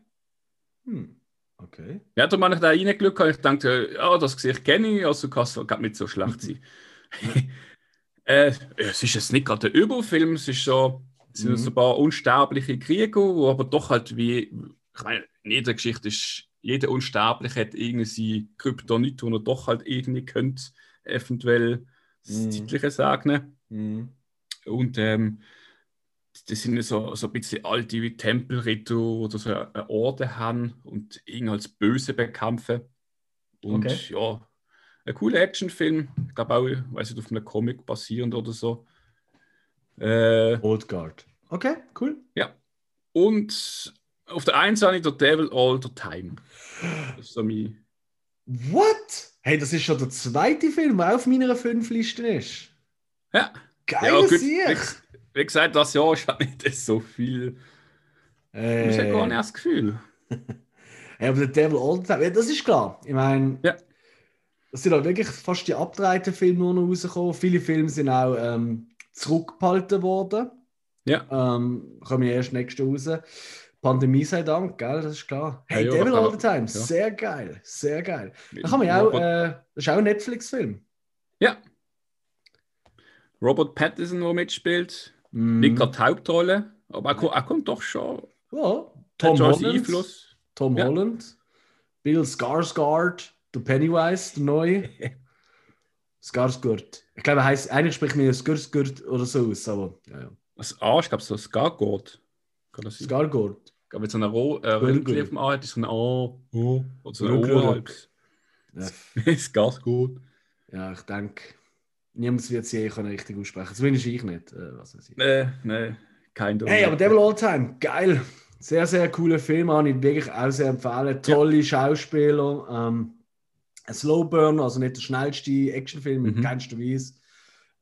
Hm. Okay. Ja, da habe ich da reingeschaut und ich dachte, ja, das Gesicht kenne ich, also kann es nicht so schlecht sein. äh, es ist jetzt nicht gerade ein Überfilm, es ist so, es sind Mhm. so ein paar unsterbliche Krieger, die aber doch halt wie, ich meine, in jeder Geschichte ist, jeder Unsterbliche hat irgendwie Kryptonit, wo er doch halt irgendwie könnte, eventuell das Mhm. Zeitliche sagen. Hm. Und ähm, das sind so, so ein bisschen alte wie Tempelritter oder so eine Orde haben und ihn als Böse bekämpfen. Und Okay. ja, ein cooler Actionfilm. Ich glaube auch, weiß nicht, auf einem Comic basierend oder so. Äh, Old Guard. Okay, cool. ja. Und auf der einen Seite der Devil All the Time. Das ist so mein. What? Hey, das ist schon der zweite Film, der auf meiner 5 Liste ist. Ja, Geil, ja gut. Wie, gesagt, das Jahr ist halt nicht so viel. Ich habe gar nicht Äh, das Gefühl. ja, aber der Devil All the Time, ja, das ist klar. Ich meine, Ja. das sind halt wirklich fast die abgedrehten Filme nur noch rausgekommen. Viele Filme sind auch ähm, zurückgehalten worden. Ja. Ähm, kommen ja erst nächstes Jahr raus. Pandemie sei Dank, gell, das ist klar. Hey, Ja, Devil All the Time, ja. sehr geil, sehr geil. Da kann man ja auch, äh, das ist auch ein Netflix-Film. ja. Robert Pattinson, der mitspielt. Mm. Nicht gerade die Hauptrolle, aber er, kommt- er kommt doch schon. Ja, Tom schon Holland. Einfluss. Tom Ja. Holland, Bill Skarsgård, der Pennywise, der neue. Skarsgård. Ich glaube, er heißt, eigentlich spricht man ja Skarsgård oder so aus, aber ja, ja. Das A, ich glaube, so sein? Skarsgård. Ich glaube, mit so einer Ro äh, Röntgen auf dem A hat ist so ein A. O. Oder so ein. O. Ja, Scargord. ja, ich denke, niemand wird es je können richtig aussprechen. Zumindest ich nicht. Äh, was weiß ich. Nee, nee, kein Hey, aber Devil All Time, geil. Sehr, sehr cooler Film, habe ich wirklich auch sehr empfehlen. Tolle Schauspieler. Ähm, ein Slow Burn, also nicht der schnellste Actionfilm, in Mhm. keinster Weise.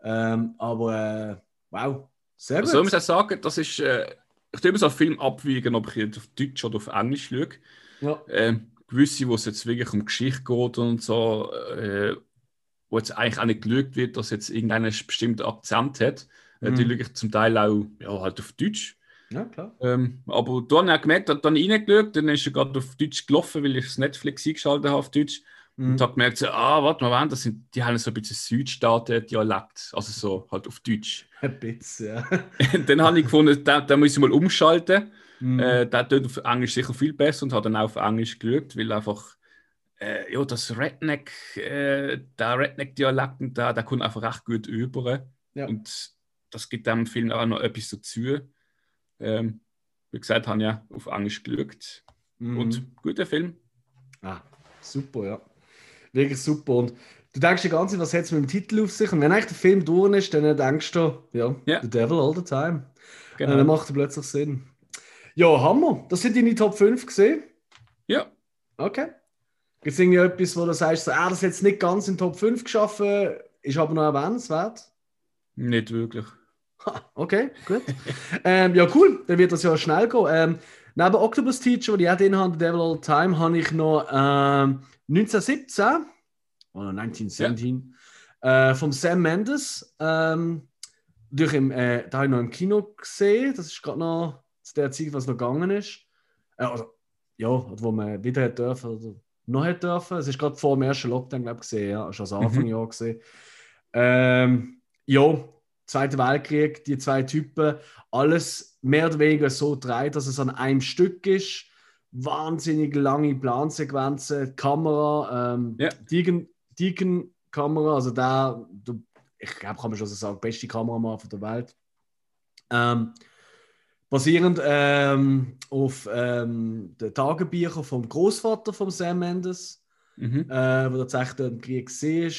Ähm, aber äh, wow, sehr gut. Also, ich muss sagen, das ist. Äh, ich tue immer so einen Film abwiegen, ob ich jetzt auf Deutsch oder auf Englisch schaue. ja. Ähm, gewisse, wo es jetzt wirklich um Geschichte geht und so, äh, wo jetzt eigentlich auch nicht geschaut wird, dass jetzt irgendeinen bestimmten Akzent hat, äh, die Mhm. schaue ich zum Teil auch ja, halt auf Deutsch. ja, klar. Ähm, aber da habe ich gemerkt, dass dann reingeschaut, dann ist er gerade auf Deutsch gelaufen, weil ich das Netflix eingeschaltet habe auf Deutsch. Mhm. Und habe gemerkt, so, ah, warte mal, das sind, die haben so ein bisschen Südstaaten-Dialekt, also so halt auf Deutsch. Ein bisschen, ja. dann habe ich gefunden, da, da muss ich mal umschalten. Mhm. Äh, der tut auf Englisch sicher viel besser und hat dann auch auf Englisch geschaut, weil einfach äh, ja, das Redneck, äh, der Redneck-Dialekt, der, der kommt einfach recht gut über. Ja. Und das gibt dem Film auch noch etwas dazu. Ähm, wie gesagt, habe ich ja auf Englisch geschaut. Mhm. Und guter Film. Ah, super, ja. Wirklich super. Und du denkst die ganze Zeit, was hat es mit dem Titel auf sich? Und wenn eigentlich der Film durch ist, dann denkst du, ja, ja. The Devil All the Time. Genau. Und dann macht er plötzlich Sinn. Ja, Hammer. Das sind deine Top 5 gesehen? Ja. Okay. Gibt es irgendwie etwas, wo du sagst, so, ah, das jetzt nicht ganz in Top 5 geschaffen, ist aber noch erwähnenswert? Nicht wirklich. okay, gut. ähm, ja, cool. Dann wird das ja schnell gehen. Ähm, neben Octopus Teacher, die ich auch drin habe, Devil All Time, habe ich noch ähm, 1917 oder 1917 ja. äh, vom Sam Mendes. Ähm, durch im, äh, da habe ich noch im Kino gesehen. Das ist gerade noch zu der Zeit, was noch gegangen ist. Äh, also, ja, wo man wieder hat dürfen oder noch hat dürfen. Es ist gerade vor dem ersten Lockdown, glaube ich, gesehen. Ja, schon also Anfang mhm. Jahr gesehen. Ähm, ja, Zweiter Weltkrieg, die zwei Typen, alles mehr oder weniger so drei, dass es an einem Stück ist. Wahnsinnig lange Plansequenzen, Kamera, ähm, ja. Deacon-Kamera, also da, ich glaube, kann man schon so sagen, beste Kameramann von der Welt. Ähm, basierend ähm, auf ähm, den Tagebüchern vom Großvater von Sam Mendes, mhm. äh, wo tatsächlich im Krieg war.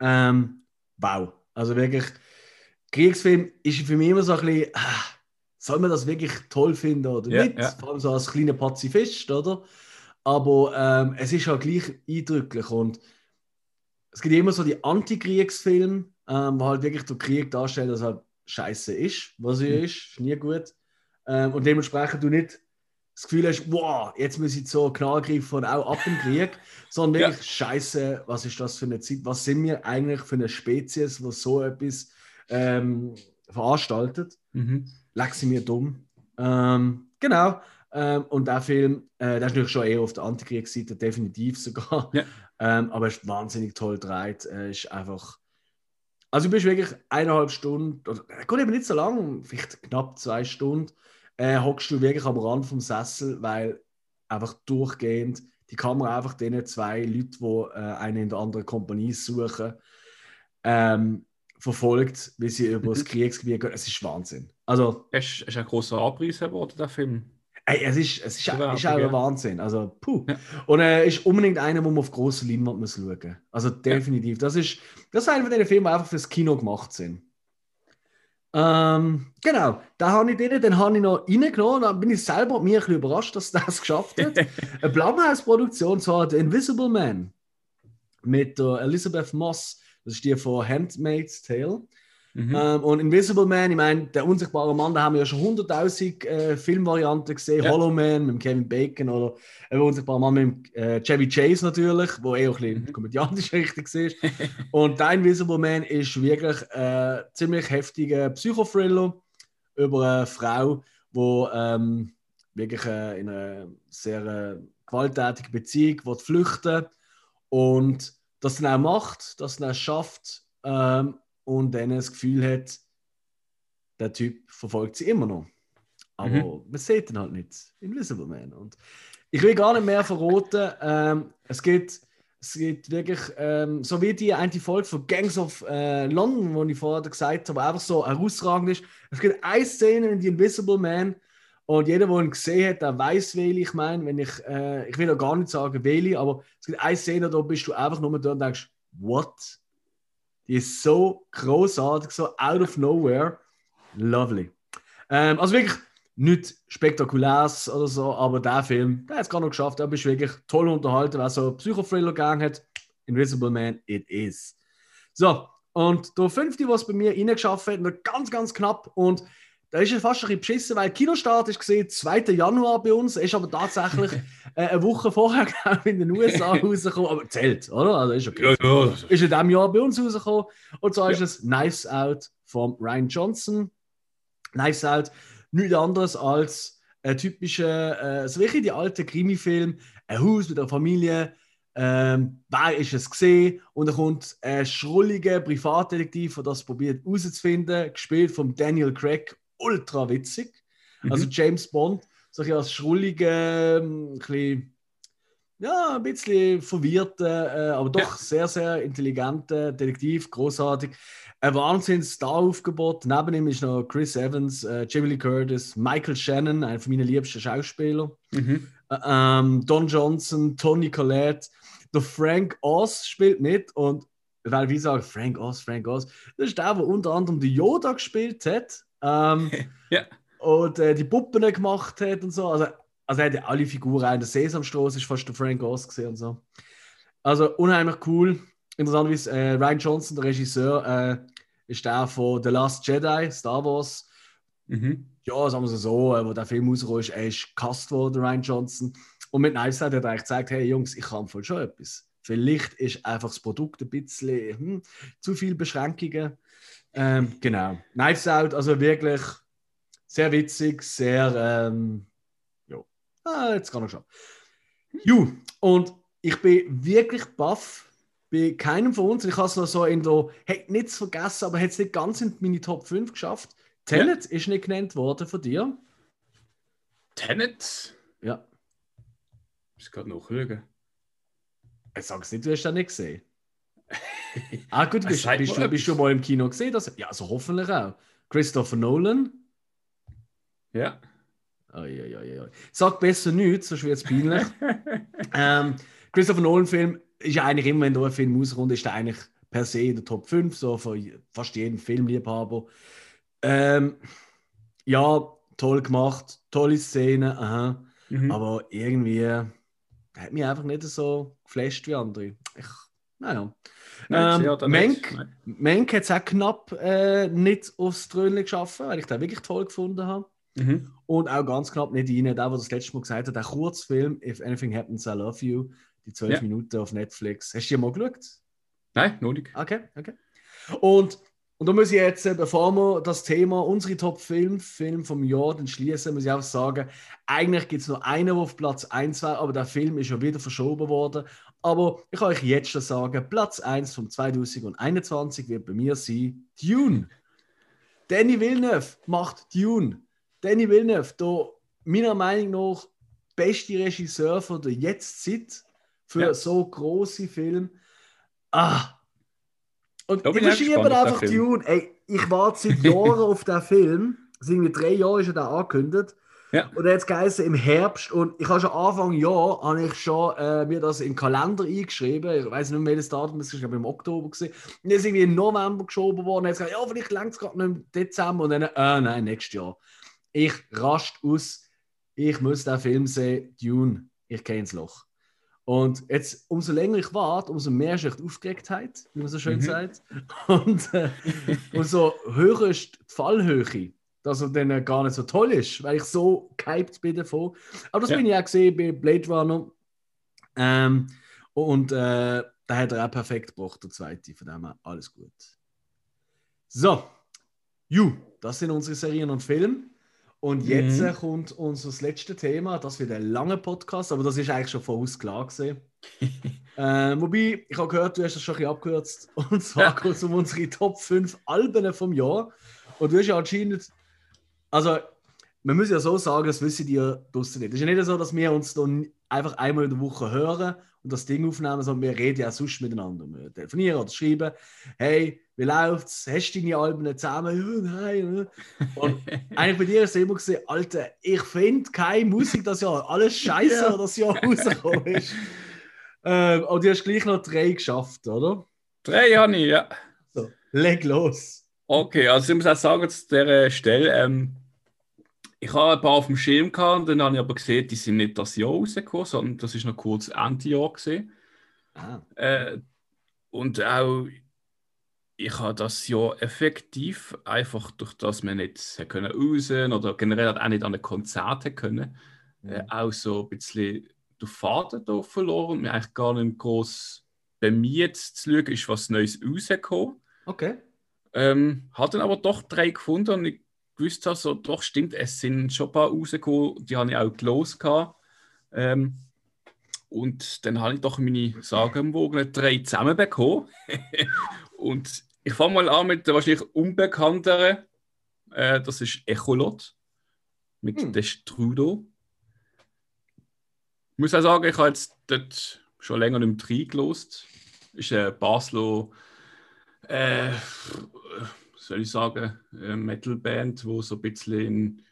Ähm, wow, also wirklich Kriegsfilm ist für mich immer so ein bisschen, ah, soll man das wirklich toll finden oder ja, nicht? Ja. Vor allem so als kleiner Pazifist, oder? Aber ähm, es ist halt gleich eindrücklich und es gibt immer so die Antikriegsfilme, ähm, wo halt wirklich der Krieg darstellt, dass er halt scheiße ist, was er mhm. ist, ist nie gut. Ähm, und dementsprechend du nicht das Gefühl hast, wow, jetzt muss ich so knall greifen auch ab im Krieg, sondern wirklich ja. scheiße, was ist das für eine Zeit, was sind wir eigentlich für eine Spezies, was so etwas ähm, veranstaltet. Mhm. Leck sie mir dumm. Ähm, genau. Ähm, und der Film, äh, der ist natürlich schon eher auf der Antikriegsseite, definitiv sogar. Ja. Ähm, aber er ist wahnsinnig toll gedreht. Er ist einfach. Also, du bist wirklich eineinhalb Stunden, oder geht eben nicht so lang, vielleicht knapp zwei Stunden, äh, hockst du wirklich am Rand vom Sessel, weil einfach durchgehend die Kamera einfach denen zwei Leute, die äh, eine in der anderen Kompanie suchen, ähm, verfolgt, wie sie über das. Kriegsgebiet gehen. Es ist Wahnsinn. Also, es ist ein großer Abreiß geworden, der Film. Ey, es ist, es ist, ist auch ein Wahnsinn. Also, puh. Ja. Und er äh, ist unbedingt einer, wo man auf große Leinwand muss schauen muss. Also, definitiv. Ja. Das, ist, das ist einer von den Filmen, die einfach fürs Kino gemacht sind. Ähm, genau, da habe ich den, den habe ich noch reingenommen. Da bin ich selber mir ein bisschen überrascht, dass das geschafft hat. Eine Blumhouse-Produktion, zwar The Invisible Man mit der Elizabeth Moss das ist die von Handmaid's Tale. Mhm. Ähm, und Invisible Man, ich meine, der unsichtbare Mann, da haben wir ja schon 100.000 äh, Filmvarianten gesehen. Ja. Hollow Man mit Kevin Bacon oder der unsichtbare Mann mit äh, Chevy Chase natürlich, wo eh auch ein bisschen mhm. komödiantisch richtig ist. und der Invisible Man ist wirklich ein äh, ziemlich heftiger Psychothriller über eine Frau, die ähm, wirklich äh, in einer sehr äh, gewalttätigen Beziehung flüchten und das dann auch macht, das dann auch schafft ähm, und dann das Gefühl hat, der Typ verfolgt sie immer noch. Aber mhm. man sieht ihn halt nicht. Invisible Man. Und ich will gar nicht mehr verraten. Ähm, es geht. Es gibt wirklich, ähm, so wie die eine Folge von Gangs of äh, London, die ich vorher gesagt habe, einfach so herausragend ist. Es gibt eine Szene in The Invisible Man, und jeder, der ihn gesehen hat, der weiß, welche ich meine. Wenn ich, äh, ich will auch gar nicht sagen, welche, aber es gibt eine Szene, da bist du einfach nur da und denkst, what? Die ist so großartig, so out of nowhere. Lovely. Ähm, also wirklich nichts Spektakuläres oder so, aber der Film, der hat es gar noch geschafft. Da bist wirklich toll unterhalten, wer so Psychothriller gegangen hat. Invisible Man, it is. So, und der fünfte, was bei mir reingeschafft hat, noch ganz, ganz knapp und da ist es fast ein bisschen beschissen, weil Kinostart ist gesehen 2. Januar bei uns, ist aber tatsächlich äh, eine Woche vorher in den USA rausgekommen, aber zählt, oder? Also ist okay. Ja, ja. Ist in diesem Jahr bei uns rausgekommen und zwar ja. ist es Knives Out von Ryan Johnson. Knives Out, nichts anderes als ein typischer, äh, so wirklich die alte Krimi-Film, ein Haus mit einer Familie, ähm, wer ist es gesehen? Und dann kommt ein schrulliger Privatdetektiv, der das probiert herauszufinden, gespielt von Daniel Craig ultra witzig. Also mhm. Also James Bond, so ein als schrullige, ein bisschen, ja, ein bisschen verwirrte, äh, aber doch ja. sehr, sehr intelligente Detektiv, großartig. Ein Wahnsinns-Star-Aufgebot. Neben ihm ist noch Chris Evans, äh, Jamie Lee Curtis, Michael Shannon, einer meiner liebsten Schauspieler. Mhm. Äh, ähm, Don Johnson, Tony Collette, der Frank Oz spielt mit und weil wie sagen, Frank Oz, Frank Oz, das ist der, der unter anderem die Yoda gespielt hat. Ähm, ja. Und äh, die Puppen gemacht hat und so. Also, also er hat ja alle Figuren. In der Sesamstraße ist fast der Frank Oz gesehen und so. Also unheimlich cool. Interessanterweise, äh, Ryan Johnson, der Regisseur, äh, ist der von The Last Jedi, Star Wars. Mhm. Ja, sagen wir es so, äh, wo der Film rauskam, ist, er ist gecast worden, Ryan Johnson. Und mit Knives hat er eigentlich gesagt, hey Jungs, ich kann voll schon etwas. Vielleicht ist einfach das Produkt ein bisschen hm, zu viele Beschränkungen. Ähm, genau. Knives Out, also wirklich sehr witzig, sehr. Ähm, ja. Ah, jetzt kann er schon. Ju, und ich bin wirklich baff bei keinem von uns. Ich habe es noch so in der. Hätte nichts vergessen, aber hätte es nicht ganz in meine Top 5 geschafft. Tenet ja. ist nicht genannt worden von dir. Tenet? Ja. Ich muss gerade nachschauen. Ich sag's nicht, du hast das nicht gesehen. Ah, gut, bist, bist, du, bist du mal im Kino gesehen? Dass, ja, also hoffentlich auch. Christopher Nolan. Ja. Oi, oi, oi. Sag besser nichts, sonst wird es peinlich. ähm, Christopher Nolan-Film ist ja eigentlich immer, wenn da ein Film rauskommt, ist der eigentlich per se in der Top 5, so von fast jedem Filmliebhaber. Ähm, ja, toll gemacht, tolle Szene, aha. Mhm. aber irgendwie hat mich einfach nicht so geflasht wie andere. Ich, naja. Nein, ähm, Menk, Menk hat es auch knapp äh, nicht aufs Trönchen geschaffen, weil ich den wirklich toll gefunden habe. Mhm. Und auch ganz knapp nicht rein, der, der das letzte Mal gesagt hat, der Kurzfilm If Anything Happens, I Love You, die zwölf ja. Minuten auf Netflix. Hast du dir mal geschaut? Nein, noch nicht. Okay, okay. Und, und da muss ich jetzt, äh, bevor wir das Thema, unsere Top 5 Film vom Jahr schließen, muss ich auch sagen, eigentlich gibt es nur einen, der auf Platz 1 war, aber der Film ist schon wieder verschoben worden. Aber ich kann euch jetzt schon sagen, Platz 1 von 2021 wird bei mir sein Dune. Danny Villeneuve macht Dune. Danny Villeneuve, der meiner Meinung nach beste Regisseur von der Jetztzeit für ja. so große Filme. Ah! Und ich verschiebe einfach Dune. Ey, ich warte seit Jahren auf den Film. Sind wir drei Jahre ist er da angekündigt. Ja. Und jetzt geheißen im Herbst und ich habe schon Anfang Jahr habe ich schon äh, mir das im Kalender eingeschrieben. Ich weiß nicht mehr welches Datum, das ist im Oktober gesehen. Und jetzt ist irgendwie im November geschoben worden. Jetzt gesagt, ja, vielleicht längt es gerade noch im Dezember und dann, äh, nein, nächstes Jahr. Ich rast aus. Ich muss den Film sehen. Dune. Ich kenne das Loch. Und jetzt, umso länger ich warte, umso mehr ist die Aufgeregtheit, wie man so schön mhm. sagt. Und äh, umso höher ist die Fallhöhe, dass er dann gar nicht so toll ist, weil ich so gehypt bin davon. Aber das ja. bin ich auch gesehen bei Blade Runner. Ähm, und äh, da hat er auch perfekt gebracht, der zweite. Von dem her alles gut. So, Ju, das sind unsere Serien und Filme. Und jetzt mhm. kommt unser letztes Thema. Das wird ein langer Podcast, aber das ist eigentlich schon voraus klar gesehen. äh, wobei, ich habe gehört, du hast das schon ein bisschen abgekürzt. Und zwar geht es um unsere Top 5 Alben vom Jahr. Und du hast ja anscheinend. Also, man muss ja so sagen, das wissen die ja draußen nicht. Es ist ja nicht so, dass wir uns dann einfach einmal in der Woche hören und das Ding aufnehmen, sondern wir reden ja sonst miteinander. Wir telefonieren oder schreiben, hey, wie läuft's? Hast du deine Alben zusammen? Ja, nein. Und eigentlich bei dir ist es immer gesehen, Alter, ich finde keine Musik das Jahr. Alles Scheiße, ja. das Jahr rausgekommen ist. ähm, aber du hast gleich noch drei geschafft, oder? Drei habe ich, ja. So, leg los. Okay, also ich muss auch sagen, zu dieser Stelle, ähm, ich habe ein paar auf dem Schirm gehabt, und dann habe ich aber gesehen, die sind nicht das Jahr rausgekommen, sondern das ist noch kurz Ende-Jahr gesehen. Ah. Äh, und auch ich habe das ja effektiv einfach durch das wir nicht können raus oder generell auch nicht an den Konzerten können, ja. äh, auch so ein bisschen den Faden da verloren und mir eigentlich gar nicht groß bei mir jetzt zu schauen, ist was Neues rausgekommen. Okay. Ähm, hat dann aber doch drei gefunden und ich wusste also, doch stimmt, es sind schon ein paar rausgekommen, die habe ich auch gelost ähm, und dann habe ich doch meine sagenwogenen drei zusammenbekommen. und ich fange mal an mit der wahrscheinlich unbekannteren. Äh, das ist Echolot mit hm. Destrudo. Ich muss auch sagen, ich habe jetzt dort schon länger nicht mehr reingelost. Ist eine Basler, äh, soll ich sagen, eine Metalband, wo so ein bisschen in,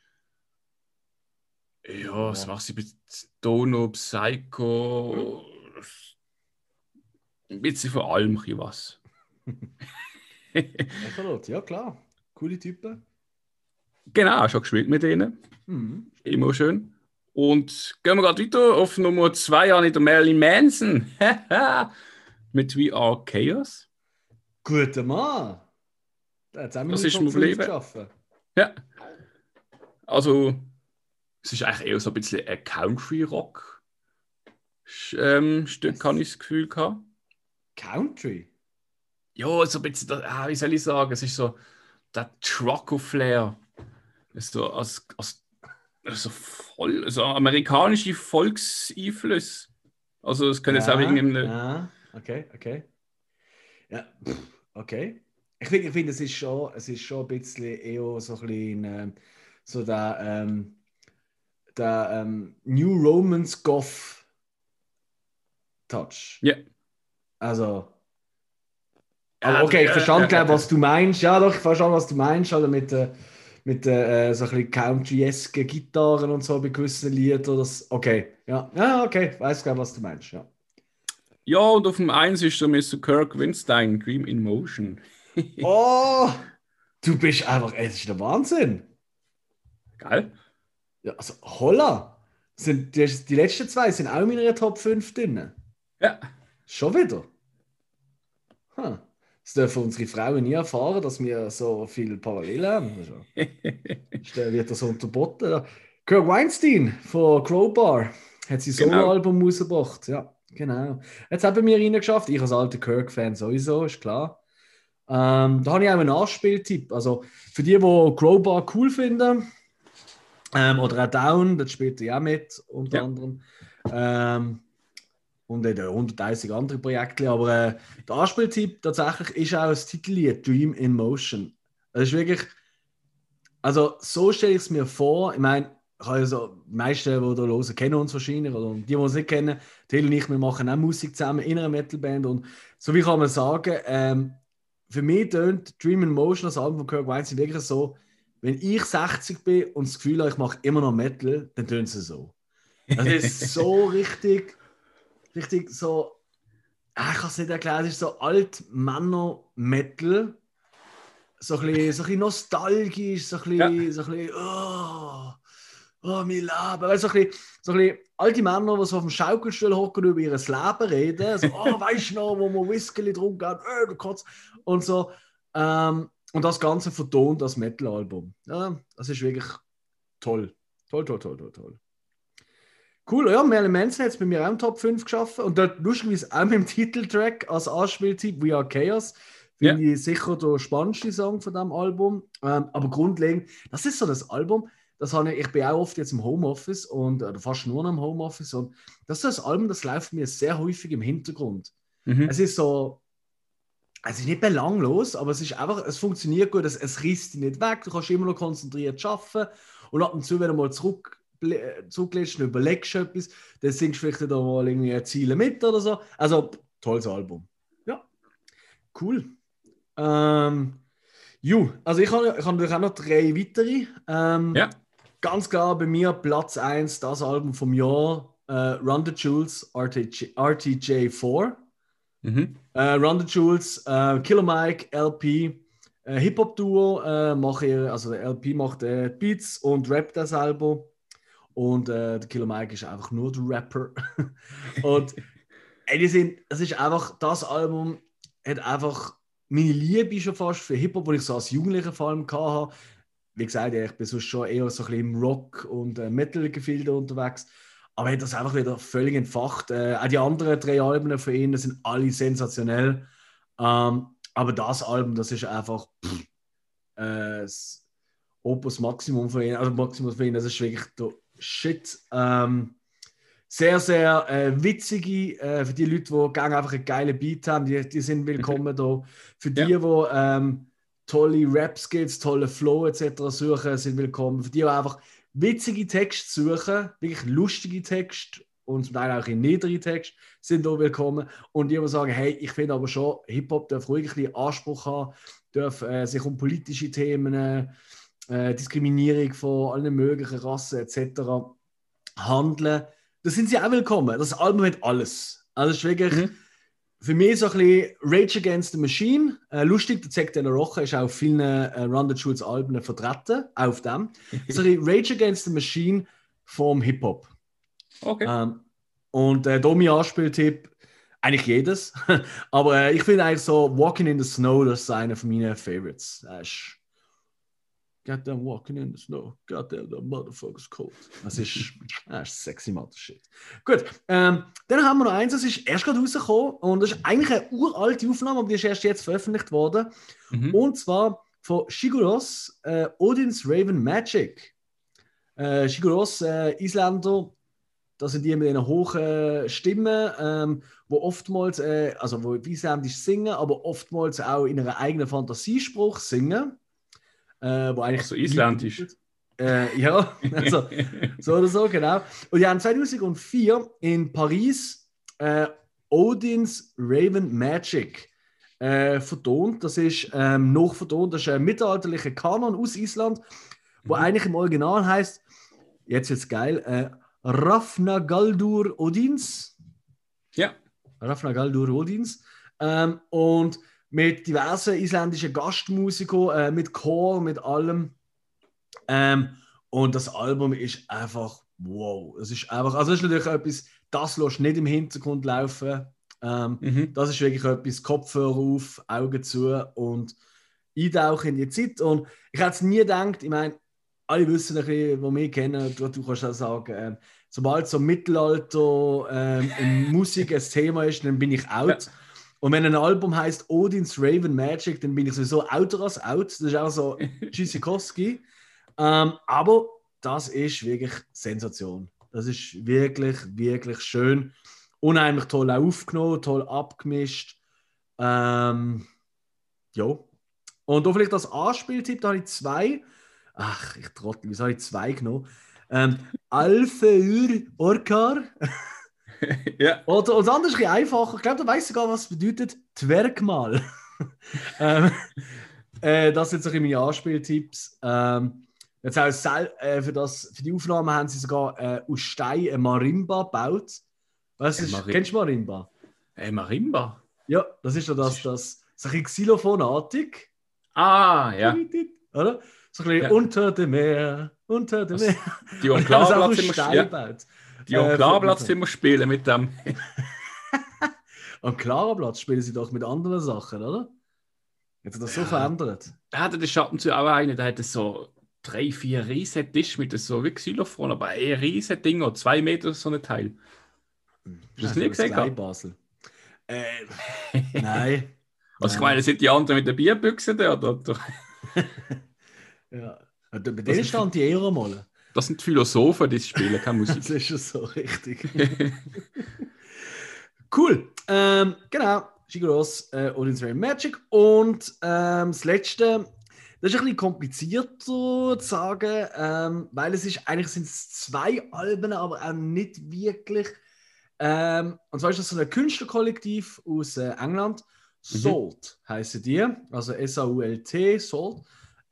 ja, was weiß ich, Dono, Psycho, ein bisschen von allem was. ja, klar. Coole Typen. Genau, schon gespielt mit denen. Mhm. Immer schön. Und gehen wir gerade weiter auf Nummer 2 an der Marilyn Manson. mit We Are Chaos. Guter Mann. Das, das ist mir geblieben. Ja. Also, es ist eigentlich eher so ein bisschen ein Country-Rock. Ähm, habe ich das Gefühl gehabt. Country? Ja, so ein bisschen, ah, wie soll ich sagen, es ist so der Trucker-Flair. So als, als, also voll, also amerikanische Volkseinflüsse. Also es könnte ja, jetzt auch irgendeine... Ja, okay, okay. Ja, okay. Ich finde, ich find, es, ist schon, es ist schon ein bisschen eher so ein bisschen äh, so der, ähm, der ähm, New Romans Goth Touch. Ja. Yeah. Also. Aber okay, ich verstand, glaube was du meinst. Ja, doch, ich verstehe, was du meinst. Oder mit, äh, mit äh, so ein bisschen country-esque Gitarren und so bei gewissen Liedern. Das, okay, ja. Ja, okay, ich weiß, glaube was du meinst. Ja. ja, und auf dem 1 ist so Mr. Kirk Winstein, Dream in Motion. oh, du bist einfach, es ist der Wahnsinn. Geil. Ja, also, holla. Sind, die, die letzten zwei sind auch in meiner Top 5 drin. Ja. Schon wieder? Hm. Das dürfen unsere Frauen nie erfahren, dass wir so viele Parallelen haben. Also, wird das unterboten. Kirk Weinstein von Crowbar hat sein genau. Soloalbum rausgebracht. Ja, genau. Jetzt haben wir reingeschafft. Ich als alter Kirk-Fan sowieso, ist klar. Ähm, da habe ich auch einen Nachspieltipp. Also für die, die Crowbar cool finden, ähm, oder auch Down, das spielt er ja mit, unter ja. anderem. Ähm, und in 130 andere Projekte. Aber äh, der Anspieltipp tatsächlich ist auch das Titellied Dream in Motion. Das ist wirklich, also so stelle ich es mir vor. Ich meine, also, die meisten, die hier hören, kennen uns wahrscheinlich. Oder die, die uns nicht kennen, Till und ich, wir machen auch Musik zusammen in einer Metalband. Und so wie kann man sagen, ähm, für mich tönt Dream in Motion, das Album von Kirk Weinstein, wirklich so, wenn ich 60 bin und das Gefühl habe, ich mache immer noch Metal, dann tönt es so. Das ist so richtig richtig so, ah, ich kann es nicht erklären, es ist so Alt-Männer-Metal. So ein bisschen, so ein bisschen nostalgisch, so ein bisschen, ja. so ein bisschen oh, oh, mein Leben. Weißt, so, ein bisschen, so ein bisschen alte Männer, die so auf dem Schaukelstuhl hocken und über ihr Leben reden. So, oh, weißt du noch, wo man Whisky getrunken gehen, oh, du Kotz. Und so. Ähm, und das Ganze vertont das Metal-Album. Ja, das ist wirklich toll. Toll, toll, toll, toll, toll. Cool, ja, Marilyn Manson hat es bei mir auch im Top 5 geschaffen und dort lustigerweise auch mit dem Titeltrack als Anspieltipp We Are Chaos. Finde yeah. ich sicher der spannendste Song von diesem Album. Ähm, aber grundlegend, das ist so das Album, das habe ich, ich bin auch oft jetzt im Homeoffice und oder fast nur noch im Homeoffice und das ist das Album, das läuft mir sehr häufig im Hintergrund. Mhm. Es ist so, es ist nicht belanglos, aber es ist einfach, es funktioniert gut, es, es dich nicht weg, du kannst immer noch konzentriert arbeiten und ab und zu, wenn du mal zurück zugelässt und überlegst etwas, dann singst du vielleicht da mal irgendwie Ziele mit oder so. Also, tolles Album. Ja, cool. Ähm, ju, also ich habe ich hab natürlich auch noch drei weitere. Ähm, ja. Ganz klar bei mir Platz 1, das Album vom Jahr, äh, Run the Jewels RTJ, RTJ4. Mhm. Äh, Run the Jewels, äh, Killer Mike, LP, äh, Hip-Hop-Duo, äh, mache also der LP macht äh, Beats und rappt das Album. Und äh, der Killer Mike ist einfach nur der Rapper. und ey, die sind, es ist einfach, das Album hat einfach meine Liebe schon fast für Hip-Hop, wo ich so als Jugendlicher vor allem hatte. Wie gesagt, ich bin sonst schon eher so ein bisschen im Rock- und äh, Metal-Gefilde unterwegs. Aber er hat das einfach wieder völlig entfacht. Äh, auch die anderen drei Alben von ihnen sind alle sensationell. Ähm, aber das Album, das ist einfach pff, äh, das Opus Maximum von ihnen. Also Maximum von ihnen, das ist wirklich der Shit. Ähm, sehr, sehr äh, witzige, äh, für die Leute, die gerne einfach einen geilen Beat haben, die, die sind willkommen da. Für die, ja. die ähm, tolle Rap-Skills, tolle Flow etc. suchen, sind willkommen. Für die, die einfach witzige Texte suchen, wirklich lustige Texte und zum Teil auch in niedrigen Text sind auch willkommen. Und die, die sagen, hey, ich finde aber schon, Hip-Hop darf ruhig ein bisschen Anspruch haben, darf äh, sich um politische Themen, äh, Diskriminierung von allen möglichen Rassen etc. handeln. Da sind sie auch willkommen. Das Album hat alles. Also es ist wirklich mhm. Für mich so ein bisschen Rage Against the Machine. Äh, lustig, der Zack de la Rocha ist auch auf vielen äh, Run the Schulz Alben vertreten, auf dem. so ein bisschen Rage Against the Machine vom Hip-Hop. Okay. Ähm, und äh, Domi Anspieltipp, eigentlich jedes. Aber äh, ich finde eigentlich so Walking in the Snow, das ist einer von meinen Favorites. Das ist Goddamn walking in the snow. Goddamn the motherfucker's cold. Das ist, das ist sexy Mathe Shit. Gut, ähm, dann haben wir noch eins, das ist erst gerade rausgekommen und das ist eigentlich eine uralte Aufnahme, aber die ist erst jetzt veröffentlicht worden. Mhm. Und zwar von Shiguros äh, Odin's Raven Magic. Äh, Shiguros, äh, Isländer, das sind die mit einer hohen Stimme, ähm, wo oftmals, äh, also wo isländisch singen, aber oftmals auch in einer eigenen Fantasiespruch singen äh, wo eigentlich. so isländisch. Äh, ja, also, so oder so, genau. Und die haben 2004 in Paris äh, Odins Raven Magic äh, vertont. Das ist ähm, noch vertont, das ist ein mittelalterlicher Kanon aus Island, wo mhm. eigentlich im Original heißt, jetzt wird's geil, äh, Rafnagaldur Odins. Ja. Rafnagaldur Odins. Ähm, und mit diversen isländischen Gastmusikern, äh, mit Chor, mit allem. Ähm, und das Album ist einfach wow. Es ist einfach, also das ist natürlich etwas, das lässt nicht im Hintergrund laufen. Ähm, mhm. Das ist wirklich etwas, Kopfhörer auf, Augen zu und eintauchen in die Zeit. Und ich hätte es nie gedacht, ich meine, alle wissen ein bisschen, die mich kennen, du, du kannst auch sagen, äh, sobald so Mittelalter äh, Musik ein Thema ist, dann bin ich out. Ja. Und wenn ein Album heißt Odins Raven Magic, dann bin ich sowieso outer als out. Das ist auch so Tschüssikowski. ähm, aber das ist wirklich Sensation. Das ist wirklich, wirklich schön. Unheimlich toll aufgenommen, toll abgemischt. Ähm, ja. Und da vielleicht als Anspieltipp, da habe ich zwei. Ach, ich trottel, wieso habe ich zwei genommen? Ähm, Alfeur Orkar. ja. Oder, oder anders ein einfacher. Ich glaube, du weißt sogar, was bedeutet Zwergmal. ähm, äh, das sind so meine Anspieltipps. Ähm, jetzt auch äh, für, das, für die Aufnahme haben sie sogar äh, aus Stein eine Marimba gebaut. Was ist, Marim kennst du Marimba? Äh, Marimba? Ja, das ist ja das, das, so ein Xylophonartig. Ah, ja. Oder? So ein bisschen ja. unter dem Meer, unter dem Meer. Die Enklave sind Stein ja. Die äh, Klarplatz immer spielen mit dem. Am Klarplatz spielen sie doch mit anderen Sachen, oder? Hat sich das so verändert? Er hatte den Schatten zu auch einen, der hatte so drei, vier riesen Tisch mit so wie Xylophon, aber ein riesen Ding, zwei Meter so ein Teil. Hast du das nicht gesehen? Basel. Äh, nein. Was ich meine, sind die anderen mit der Bierbüchse da? Oder? ja. Bei denen stand die eher mal. Das sind Philosophen, die spielen keine Musik. das ist schon so richtig. cool. Ähm, genau. Shigeros äh, Odin's Rain Magic. Und ähm, das letzte, das ist ein bisschen komplizierter zu sagen, ähm, weil es ist, eigentlich sind es zwei Alben, aber auch nicht wirklich. Ähm, und zwar ist das so ein Künstlerkollektiv aus äh, England. Mhm. Salt heißen die, also S-A-U-L-T, Salt.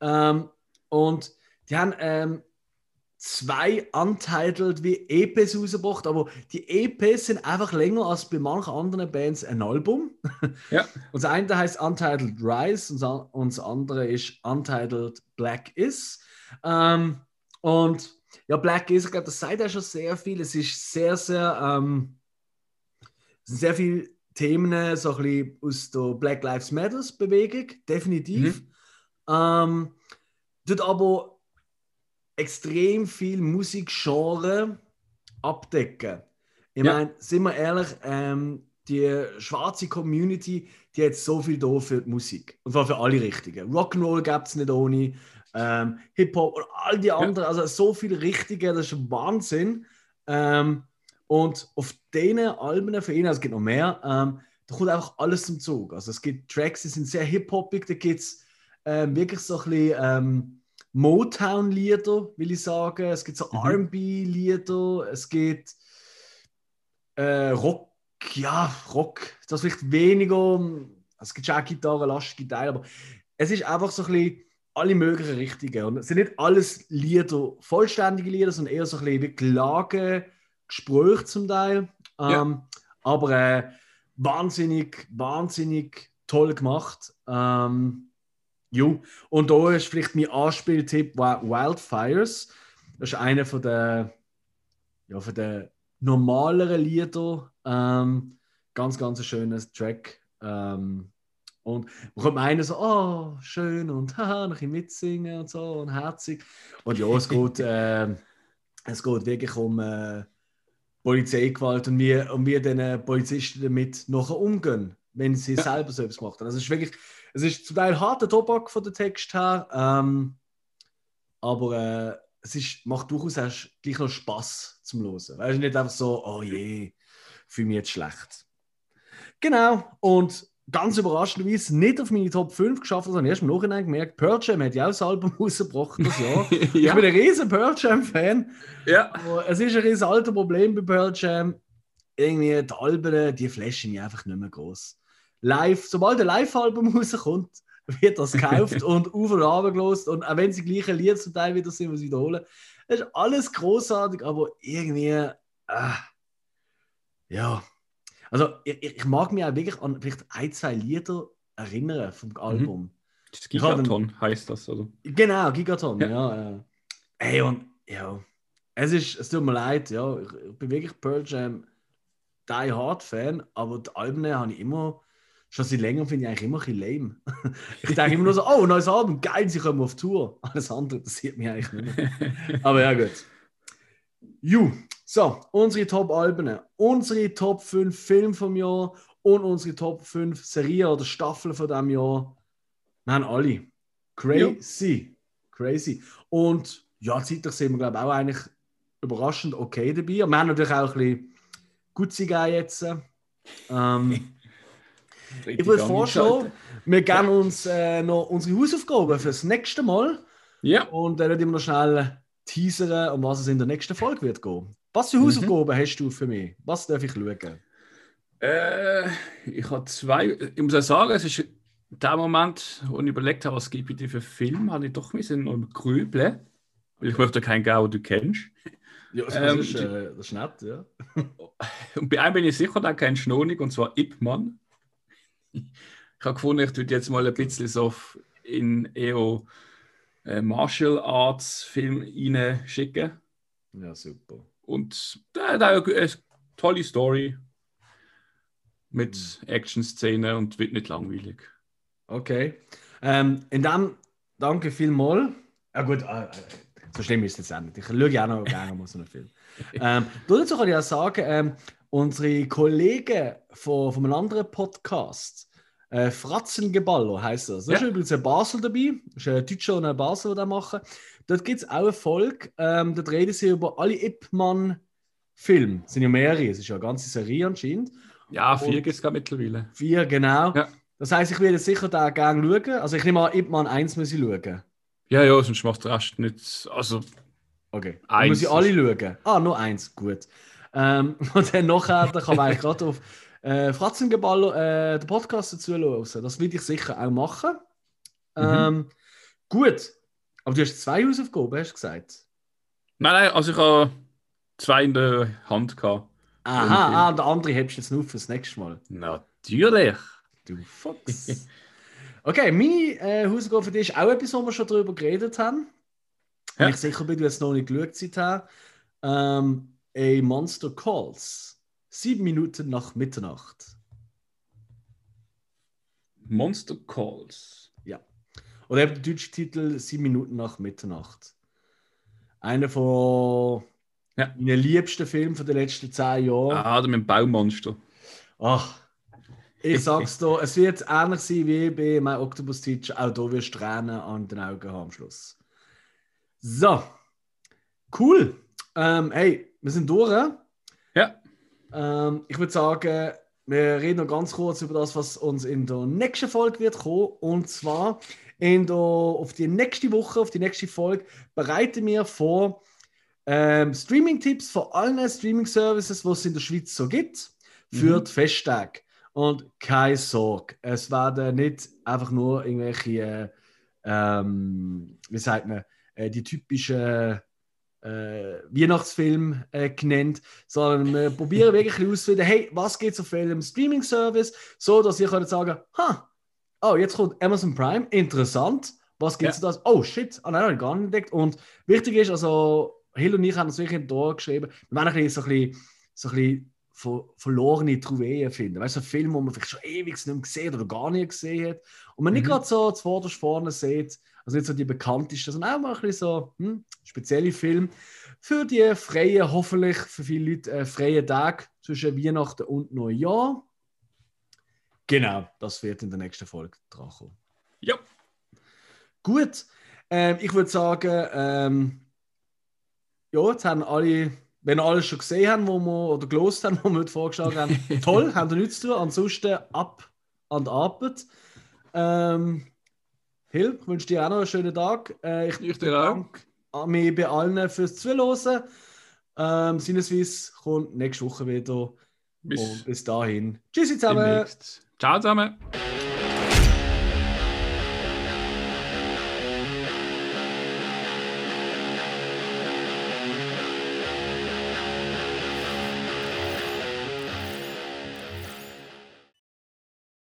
Ähm, und die haben ähm, zwei Untitled wie EPs rausgebracht, aber die EPs sind einfach länger als bei manchen anderen Bands ein Album. Ja. Und das eine heißt Untitled Rise und das andere ist Untitled Black Is. Ähm, und ja, Black Is, ich glaube, das sagt ja schon sehr viel. Es ist sehr, sehr, ähm, sehr viele Themen so ein bisschen aus der Black Lives Matters Bewegung, definitiv. Mhm. Ähm, dort aber extrem viel Musikgenre abdecken. Ich ja. meine, sind wir ehrlich, ähm, die schwarze Community, die hat so viel da für die Musik. Und zwar für alle Richtigen. Rock'n'Roll gab es nicht ohne, ähm, Hip-Hop und all die anderen, ja. also so viele Richtige, das ist Wahnsinn. Ähm, und auf diesen Alben von ihnen, also es gibt noch mehr, ähm, da kommt einfach alles zum Zug. Also es gibt Tracks, die sind sehr hip-hopig, da gibt es ähm, wirklich so ein bisschen ähm, Motown-Lieder, will ich sagen. Es gibt so mhm. RB-Lieder, es gibt äh, Rock, ja, Rock, das vielleicht weniger, es gibt schon auch Gitarren, lastige Teile, aber es ist einfach so ein bisschen alle möglichen Richtungen. Und es sind nicht alles Lieder, vollständige Lieder, sondern eher so ein bisschen wie Klagen, Gespräche zum Teil. Ja. Ähm, aber äh, wahnsinnig, wahnsinnig toll gemacht. Ähm, jo. Und da ist vielleicht mein Anspieltipp Wi- Wildfires. Das ist einer von der, ja, von der normaleren Lieder. Ähm, ganz, ganz ein schönes Track. Ähm, und man kommt meinen so, oh, schön und haha, ein bisschen mitsingen und so und herzig. Und ja, es geht, äh, es geht wirklich um äh, Polizeigewalt und wie, und wie den Polizisten damit nachher umgehen, wenn sie selber so etwas gemacht haben. Also es ist wirklich, es ist zum Teil harter Tobak von der Text her, ähm, aber äh, es ist, macht durchaus erst gleich noch Spaß zum Hören. Weißt du, nicht einfach so, oh je, fühle mich jetzt schlecht. Genau, und ganz überraschenderweise nicht auf meine Top 5 geschafft, sondern erst im Nachhinein gemerkt, Pearl Jam hat ja auch das Album rausgebracht das Jahr. Ich ja. bin ein riesen Pearl Jam-Fan. ja. aber Es ist ein riesen altes Problem bei Pearl Jam. Irgendwie die Alben, die flashen mich einfach nicht mehr groß. Live, sobald ein Live-Album rauskommt, wird das gekauft und auf und runter gelost. Und auch wenn sie gleiche Lieder zum Teil wieder sind, was sie wiederholen, das ist alles großartig, aber irgendwie, äh, ja. Also, ich, ich mag mich auch wirklich an vielleicht ein, zwei Lieder erinnern vom Album. Das Ich hab Gigaton heißt das, oder? Genau, Gigaton, ja. Ja. ja. Ey, und ja, es ist, es tut mir leid, ja, ich, ich bin wirklich Pearl Jam Die Hard Fan, aber die Alben habe ich immer, schon seit längerem finde ich eigentlich immer ein bisschen lame. ich denke immer nur so, oh, neues Album, geil, sie kommen auf Tour. Alles andere interessiert mich eigentlich nicht mehr. Aber ja, gut. Ju, so, unsere Top-Alben, unsere Top 5 Filme vom Jahr und unsere Top 5 Serien oder Staffeln von diesem Jahr. Wir haben alle. Crazy. Crazy. Und ja, zeitlich sind wir, glaube ich, auch eigentlich überraschend okay dabei. Und wir haben natürlich auch ein bisschen Gutzi jetzt. Ähm, ich würde vorschlagen, wir geben uns äh, noch unsere Hausaufgaben fürs nächste Mal. Ja. Und dann immer noch schnell teasern, um was es in der nächsten Folge wird gehen. Was für Hausaufgaben hast du für mich? Was darf ich schauen? Äh, ich habe zwei. Ich muss auch sagen, es ist der Moment, wo ich überlegt habe, was gibt es für Film, habe ich doch ein bisschen noch im Grübeln. Weil ich möchte keinen gehen, den du kennst. Ja, das, Ähm, ist, äh, das ist nett, ja. Und bei einem bin ich sicher, den kennst du noch nicht, und zwar Ip Man. Ich habe gefunden, ich würde jetzt mal ein bisschen so in eher äh, Martial Arts Film reinschicken. Ja, super. Und der hat auch eine tolle Story mit Action-Szenen und wird nicht langweilig. Okay. Ähm, in dem, danke vielmals. Ja gut, äh, äh, so schlimm ist es jetzt auch nicht. Ich schaue ja auch noch gerne mal so einen Film. ähm, dazu kann ich auch sagen, ähm, unsere Kollegen von, von einem anderen Podcast, äh, Fratzengeballer heisst das. Da ist Ja. übrigens ein Basel dabei. Das ist ein Deutscher und ein Basel, die das machen. Dort gibt es auch eine Folge. Ähm, dort reden sie über alle Ip-Man-Filme. Es sind ja mehrere, es ist ja eine ganze Serie anscheinend. Ja, vier gibt es mittlerweile. Vier, genau. Ja. Das heisst, ich werde sicher da gerne schauen. Also ich nehme an, Ip Man 1 muss ich schauen. Ja, ja, sonst macht der Rest nicht. Also, Okay. Eins muss ich alle schauen. Ah, nur eins, gut. Ähm, und dann nachher da kann man eigentlich gerade auf äh, Fratzengeballer äh, den Podcast dazu hören. Das will ich sicher auch machen. Ähm, gut. Aber du hast zwei Hausaufgaben, hast du gesagt? nein, nein, also ich habe zwei in der Hand gehabt. Aha, ah, der andere hebst du jetzt nur fürs nächste Mal. Natürlich. Du Fuchs. Okay, meine äh, Hausaufgabe für dich ist auch etwas, wo wir schon darüber geredet haben. Ja. Ich sicher bin, du hast noch nicht geschaut hast. Ähm, A Monster Calls. Sieben Minuten nach Mitternacht. Monster Calls. Oder eben der deutsche Titel Sieben Minuten nach Mitternacht. Einer von Ja. meinen liebsten Filmen von den letzten zehn Jahren. Ah, mit dem Baumonster. Ach, ich sag's dir, es wird ähnlich sein wie bei My Octopus Teacher. Auch da wirst du Tränen an den Augen haben am Schluss. So, cool. Ähm, hey, wir sind durch. Ja. Ähm, ich würde sagen, wir reden noch ganz kurz über das, was uns in der nächsten Folge wird kommen. Und zwar in der, auf die nächste Woche, auf die nächste Folge, bereiten wir vor Ähm, Streaming-Tipps von allen Streaming-Services, die es in der Schweiz so gibt, für Mhm. die Festtage. Und keine Sorge, es werden nicht einfach nur irgendwelche, äh, ähm, wie sagt man, äh, die typischen äh, Weihnachtsfilme äh, genannt, sondern wir probieren wirklich herauszufinden, hey, was geht es auf welchem Streaming-Service, so dass ihr könnt sagen, ha, oh, jetzt kommt Amazon Prime, interessant, was gibt es Ja. da? Oh shit, ah, nein, habe ich gar nicht entdeckt. Und wichtig ist, also Hill und ich haben das wirklich da geschrieben, wir wollen ein bisschen so ein bisschen, so ein bisschen ver verlorene Trophäen finden. Weißt du, so Filme, die man vielleicht schon ewig nicht mehr gesehen oder gar nie gesehen hat. Und man nicht Mhm. gerade so zuvorderst vorne sieht, also nicht so die bekanntesten, sondern auch mal ein bisschen so hm, spezielle Filme für die freien, hoffentlich für viele Leute äh, freien Tage zwischen Weihnachten und Neujahr. Genau, das wird in der nächsten Folge dran kommen. Ja. Gut, ähm, ich würde sagen, ähm, ja, jetzt haben alle, wenn alle schon gesehen haben, wo wir, oder gelost haben, wo wir heute vorgeschlagen haben, toll, haben wir nichts zu tun. Ansonsten ab an die Arbeit. Ähm, Hill, ich wünsche dir auch noch einen schönen Tag. Äh, ich Ich dir auch. bedanke mich bei allen fürs Zuhören. Ähm, Sinneswiss kommt nächste Woche wieder. Bis Und bis dahin. Tschüssi zusammen. Ciao zusammen.